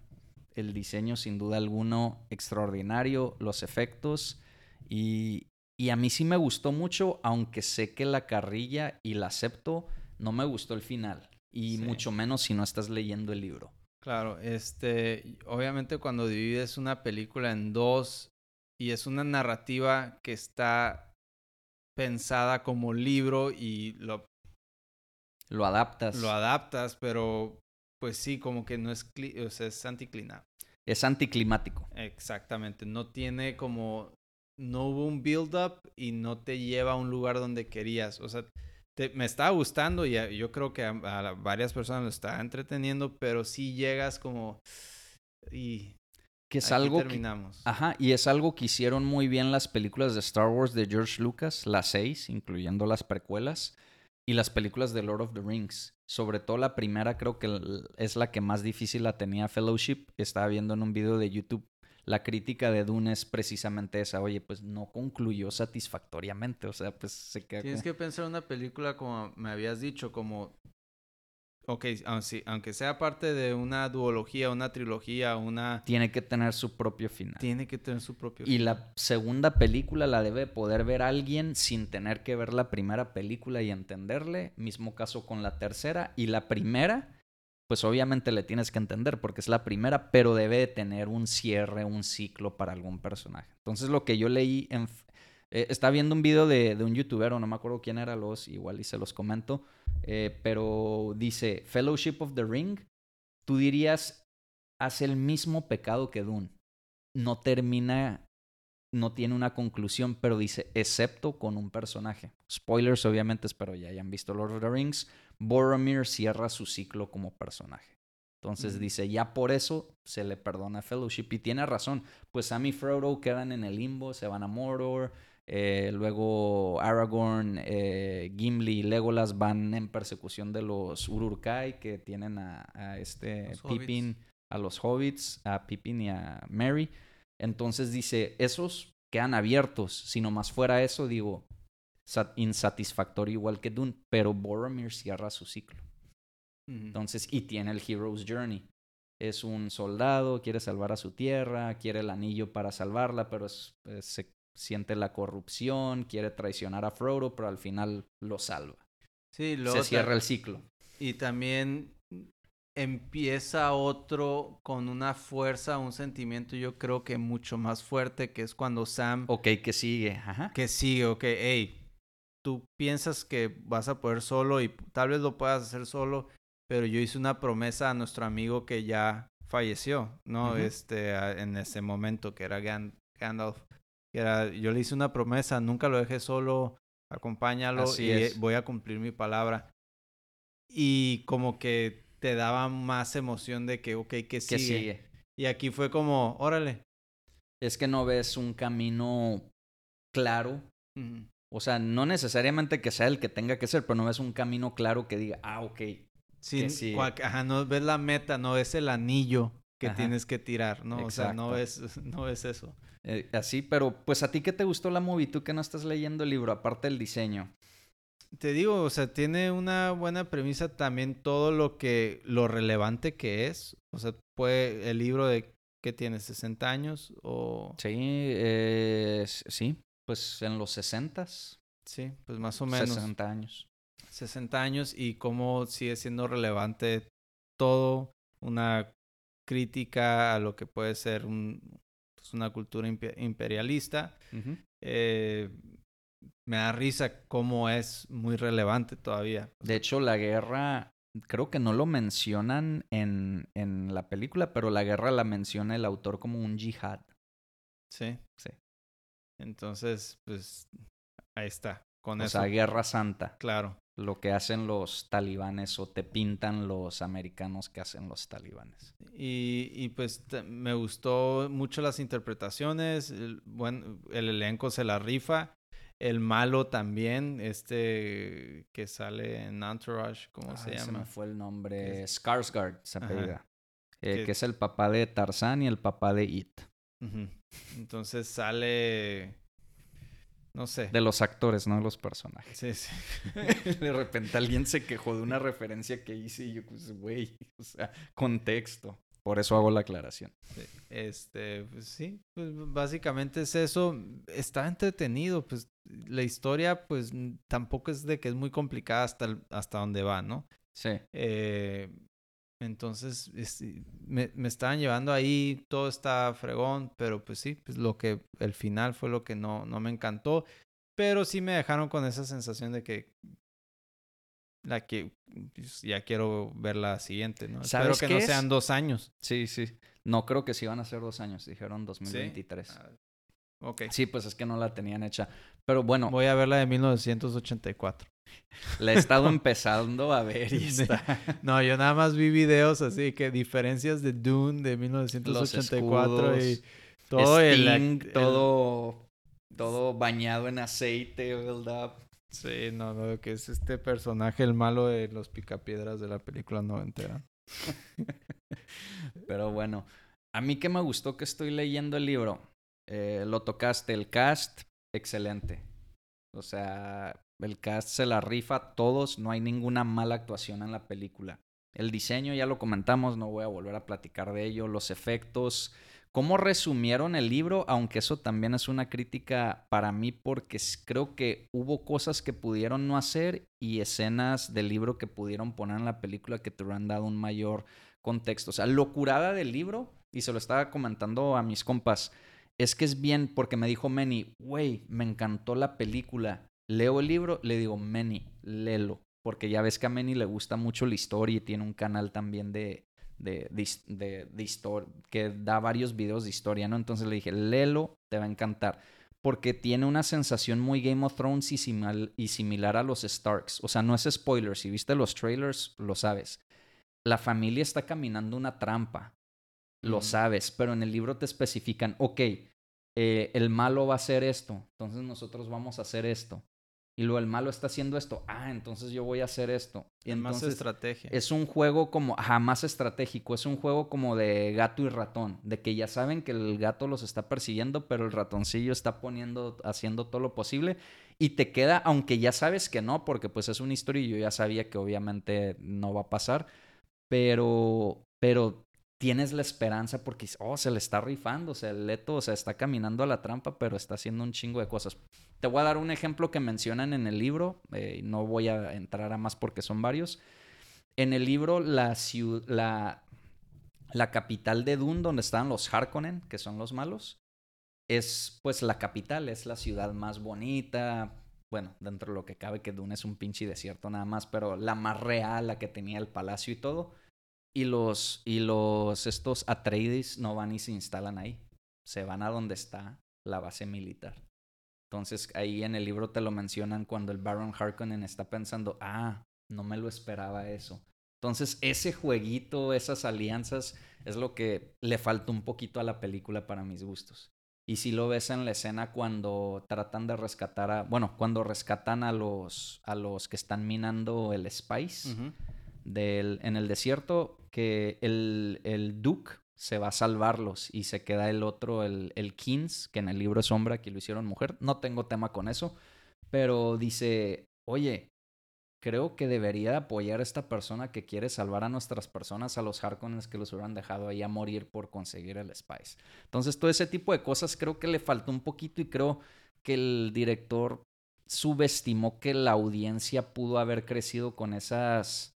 El diseño sin duda alguno extraordinario, los efectos y, y a mí sí me gustó mucho, aunque sé que la carrilla y la acepto, no me gustó el final y mucho menos si no estás leyendo el libro. Claro, este, obviamente cuando divides una película en dos y es una narrativa que está pensada como libro y lo lo adaptas. Lo adaptas, pero pues sí, como que no es, o sea, es anticlinado. Es anticlimático. Exactamente, no tiene como no hubo un build up y no te lleva a un lugar donde querías, o sea, me estaba gustando y yo creo que a, varias personas lo está entreteniendo, pero sí llegas como y que es algo terminamos. ajá, y es algo que hicieron muy bien las películas de Star Wars de George Lucas, las seis, incluyendo las precuelas y las películas de Lord of the Rings. Sobre todo la primera creo que es la que más difícil la tenía Fellowship. Estaba viendo en un video de YouTube la crítica de Dune es precisamente esa, oye, pues no concluyó satisfactoriamente, o sea, pues se queda... Tienes que pensar en una película como me habías dicho, como... Ok, aunque sea parte de una duología, una trilogía, una... Tiene que tener su propio final. Tiene que tener su propio final. Y la segunda película la debe poder ver alguien sin tener que ver la primera película y entenderle. Mismo caso con la tercera. Y la primera pues obviamente le tienes que entender porque es la primera, pero debe de tener un cierre, un ciclo para algún personaje. Entonces lo que yo leí en... Eh, está viendo un video de, un youtuber, no me acuerdo quién era, los igual y se los comento, eh, pero dice, Fellowship of the Ring, tú dirías, hace el mismo pecado que Dune. No termina, no tiene una conclusión, pero dice, excepto con un personaje. Spoilers, obviamente, espero ya hayan visto Lord of the Rings Boromir cierra su ciclo como personaje. Entonces dice, ya por eso se le perdona Fellowship. Y tiene razón, pues Sam y Frodo quedan en el limbo, se van a Mordor. Eh, luego Aragorn, eh, Gimli y Legolas van en persecución de los Ururkai que tienen a, este Pippin, a los hobbits, a Pippin y a Mary. Entonces dice, esos quedan abiertos. Si nomás fuera eso, digo, insatisfactorio igual que Dune, pero Boromir cierra su ciclo. Entonces, y tiene el Hero's Journey. Es un soldado, quiere salvar a su tierra, quiere el anillo para salvarla, pero se siente la corrupción, quiere traicionar a Frodo, pero al final lo salva. Sí, se cierra el ciclo. Y también empieza otro con una fuerza, un sentimiento yo creo que mucho más fuerte, que es cuando Sam... Ok, que sigue, Ajá. Que sigue, ok, hey, tú piensas que vas a poder solo y tal vez lo puedas hacer solo, pero yo hice una promesa a nuestro amigo que ya falleció, ¿no? Este, en ese momento, que era Gandalf. Que era, yo le hice una promesa, nunca lo dejé solo, acompáñalo y voy a cumplir mi palabra. y como que te daba más emoción de que, ok, que sigue. Que sigue. Y aquí fue como, órale. Es que no ves un camino claro. O sea, no necesariamente que sea el que tenga que ser, pero no ves un camino claro que diga, ah, ok. Sí, sí. ajá, no ves la meta, no ves el anillo que tienes que tirar, ¿no? O sea, no ves, no ves eso. Eh, así, pero pues a ti qué te gustó la movie, tú que no estás leyendo el libro, aparte del diseño. Te digo, o sea, tiene una buena premisa también todo lo que, lo relevante que es. O sea, puede, el libro de, ¿qué tiene? ¿60 años? O... Sí, eh, sí, pues en los 60 Sí, pues más o menos. 60 años. 60 años y cómo sigue siendo relevante todo, una crítica a lo que puede ser un, pues una cultura imperialista. eh, me da risa cómo es muy relevante todavía. De hecho, la guerra, creo que no lo mencionan en, en la película, pero la guerra la menciona el autor como un yihad. Sí. Sí. Entonces, pues, ahí está. Con o sea, guerra santa. Claro. Lo que hacen los talibanes o te pintan los americanos que hacen los talibanes. Y, y pues me gustó mucho las interpretaciones. bueno, el elenco se la rifa. El malo también, este que sale en Entourage, ¿cómo se llama? Se me fue el nombre. Skarsgård se apellida. Eh, que... es el papá de Tarzán y el papá de It. Entonces sale. No sé. De los actores, no de los personajes. Sí, sí. de repente alguien se quejó de una referencia que hice y yo, pues, güey, o sea, contexto. Por eso hago la aclaración. Este, pues sí, pues básicamente es eso. Está entretenido, pues la historia, pues tampoco es de que es muy complicada hasta, hasta donde va, ¿no? Sí. Eh, entonces, me, me estaban llevando ahí, todo está fregón, pero pues sí, pues lo que, el final fue lo que no, no me encantó, pero sí me dejaron con esa sensación de que la que pues, ya quiero ver la siguiente, ¿no? Espero que no sean dos años. Sí, sí. No creo que sí van a ser dos años, dijeron 2023. ¿Sí? Ok. Sí, pues es que no la tenían hecha. Pero bueno. Voy a ver la de 1984. La he estado empezando a ver y está. No, yo nada más vi videos así que diferencias de Dune de 1984 y todo el, todo todo bañado en aceite, ¿verdad? Sí, no, no, que es este personaje, el malo de los picapiedras de la película noventera. Pero bueno, a mí que me gustó que estoy leyendo el libro, eh, lo tocaste, el cast, excelente. O sea, el cast se la rifa todos, no hay ninguna mala actuación en la película. El diseño ya lo comentamos, no voy a volver a platicar de ello, los efectos, cómo resumieron el libro, aunque eso también es una crítica para mí porque creo que hubo cosas que pudieron no hacer y escenas del libro que pudieron poner en la película que te hubieran dado un mayor contexto. O sea, locurada del libro, y se lo estaba comentando a mis compas, es que es bien porque me dijo Manny, güey, me encantó la película. Leo el libro, le digo, Manny, léelo. Porque ya ves que a Manny le gusta mucho la historia y tiene un canal también de, de, de, historia, que da varios videos de historia, ¿no? Entonces le dije, léelo, te va a encantar. Porque tiene una sensación muy Game of Thrones y, y similar a los Starks. O sea, no es spoiler. Si viste los trailers, lo sabes. La familia está caminando una trampa. Lo sabes. Pero en el libro te especifican, ok, eh, el malo va a hacer esto. Entonces nosotros vamos a hacer esto y luego el malo está haciendo esto, ah, entonces yo voy a hacer esto. Y entonces más estrategia. Es un juego como, jamás estratégico, es un juego como de gato y ratón, de que ya saben que el gato los está persiguiendo, pero el ratoncillo está poniendo, haciendo todo lo posible y te queda, aunque ya sabes que no, porque pues es una historia y yo ya sabía que obviamente no va a pasar, pero, pero tienes la esperanza porque, oh, se le está rifando, o sea, el Leto, o sea, está caminando a la trampa, pero está haciendo un chingo de cosas. Te voy a dar un ejemplo que mencionan en el libro, eh, no voy a entrar a más porque son varios. En el libro, la, la, la capital de Dune, donde están los Harkonnen, que son los malos, es pues la capital, es la ciudad más bonita, bueno, dentro de lo que cabe que Dune es un pinche desierto nada más, pero la más real, la que tenía el palacio y todo y los, y los, estos Atreides no van y se instalan ahí. Se van a donde está la base militar. Entonces ahí en el libro te lo mencionan cuando el Baron Harkonnen está pensando, ah, no me lo esperaba eso. Entonces, ese jueguito, esas alianzas, es lo que le falta un poquito a la película para mis gustos. Y si lo ves en la escena cuando tratan de rescatar a, bueno, cuando rescatan a los, a los que están minando el Spice en el desierto, que el, el Duke se va a salvarlos y se queda el otro, el, el Kings, que en el libro es sombra, que lo hicieron mujer. No tengo tema con eso, pero dice, oye, creo que debería apoyar a esta persona que quiere salvar a nuestras personas, a los Harkonnens que los hubieran dejado ahí a morir por conseguir el Spice. Entonces, todo ese tipo de cosas creo que le faltó un poquito y creo que el director subestimó que la audiencia pudo haber crecido con esas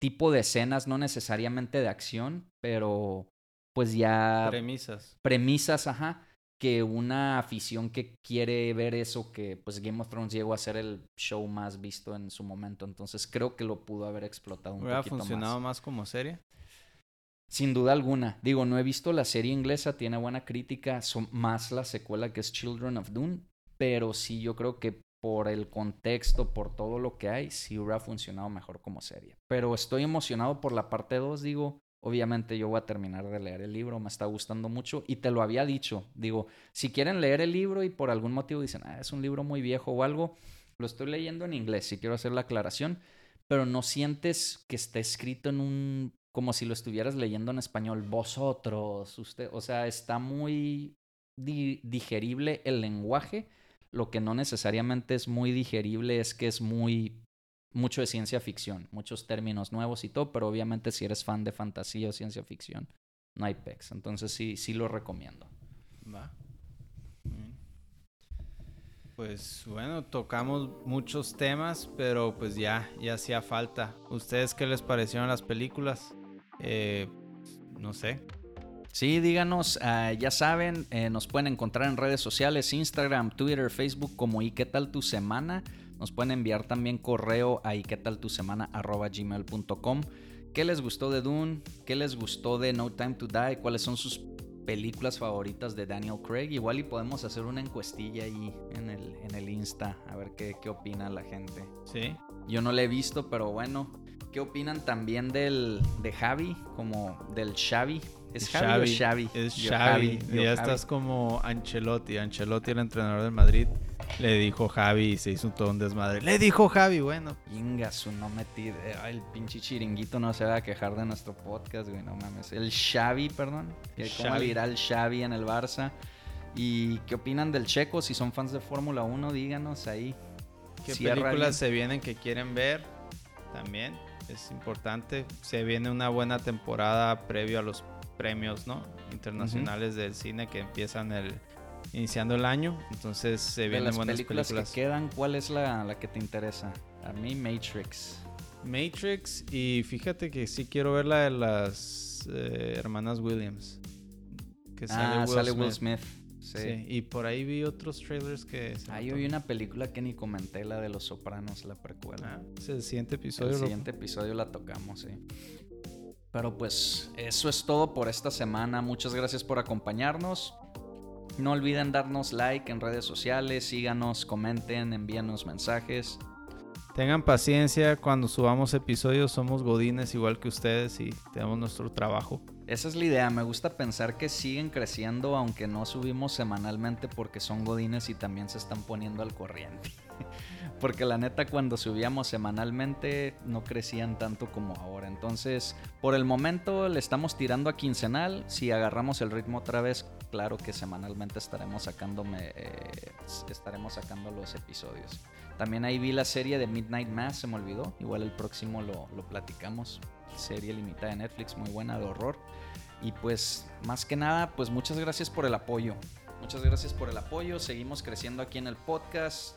tipo de escenas, no necesariamente de acción, pero pues ya... Premisas. Premisas, ajá que una afición que quiere ver eso, que pues Game of Thrones llegó a ser el show más visto en su momento. Entonces creo que lo pudo haber explotado un ¿Hubiera funcionado más. como serie? Sin duda alguna. Digo, no he visto la serie inglesa, tiene buena crítica, son más la secuela que es Children of Dune, pero sí yo creo que por el contexto, por todo lo que hay, sí hubiera funcionado mejor como serie. Pero estoy emocionado por la parte 2, digo, Obviamente yo voy a terminar de leer el libro, me está gustando mucho y te lo había dicho. Digo, si quieren leer el libro y por algún motivo dicen, ah, es un libro muy viejo o algo, lo estoy leyendo en inglés, si quiero hacer la aclaración, pero no sientes que está escrito en un, como si lo estuvieras leyendo en español, vosotros, usted, o sea, está muy digerible el lenguaje. Lo que no necesariamente es muy digerible es que es muy mucho de ciencia ficción, muchos términos nuevos y todo, pero obviamente si eres fan de fantasía o ciencia ficción, no hay pex. Entonces sí, sí lo recomiendo. Va. Pues bueno, tocamos muchos temas, pero pues ya, ya hacía falta. ¿Ustedes qué les parecieron las películas? Eh, no sé. Sí, díganos, ah, ya saben, eh, nos pueden encontrar en redes sociales, Instagram, Twitter, Facebook como ¿y qué tal tu semana? Nos pueden enviar también correo a y qué tal tu semana gmail.com. ¿Qué les gustó de Dune? ¿Qué les gustó de No Time to Die? ¿Cuáles son sus películas favoritas de Daniel Craig? Igual y podemos hacer una encuestilla ahí en el, en el Insta, a ver qué, qué opina la gente. Sí. Yo no la he visto, pero bueno. ¿Qué opinan también del de Javi? Como del Xavi. ¿Es o Xavi? Es Xavi. ya estás como Ancelotti. Ancelotti, el entrenador del Madrid le dijo Javi y se hizo todo un desmadre. Le dijo Javi, bueno. Inga, su no metí. El pinche chiringuito no se va a quejar de nuestro podcast, güey, no mames. El Xavi, perdón. Que ¿Cómo le irá el Xavi en el Barça? ¿Y qué opinan del Checo? Si son fans de Fórmula 1, díganos ahí. ¿Qué películas se vienen que quieren ver? También es importante. Se viene una buena temporada previo a los premios, ¿no? Internacionales del cine que empiezan el iniciando el año. Entonces se vienen buenas películas. que quedan, ¿cuál es la, la, que te interesa? A mí Matrix. Matrix y fíjate que sí quiero ver la de las eh, hermanas Williams. Que sale, ah, Will, sale Smith. Will Smith. Sí. Y por ahí vi otros trailers que... Ahí vi una película que ni comenté, la de Los Sopranos, la precuela. Ah, es el siguiente episodio. El siguiente episodio la tocamos, sí. Pero pues eso es todo por esta semana. Muchas gracias por acompañarnos. No olviden darnos like en redes sociales, síganos, comenten, envíanos mensajes. Tengan paciencia cuando subamos episodios, somos godines igual que ustedes y tenemos nuestro trabajo. Esa es la idea, me gusta pensar que siguen creciendo aunque no subimos semanalmente porque son godines y también se están poniendo al corriente. porque la neta cuando subíamos semanalmente no crecían tanto como ahora. Entonces, por el momento le estamos tirando a quincenal, si agarramos el ritmo otra vez claro que semanalmente estaremos sacándome, eh, estaremos sacando los episodios. También ahí vi la serie de Midnight Mass, se me olvidó. Igual el próximo lo, lo platicamos. Serie limitada de Netflix, muy buena de horror. Y pues, más que nada, pues muchas gracias por el apoyo. Muchas gracias por el apoyo. Seguimos creciendo aquí en el podcast.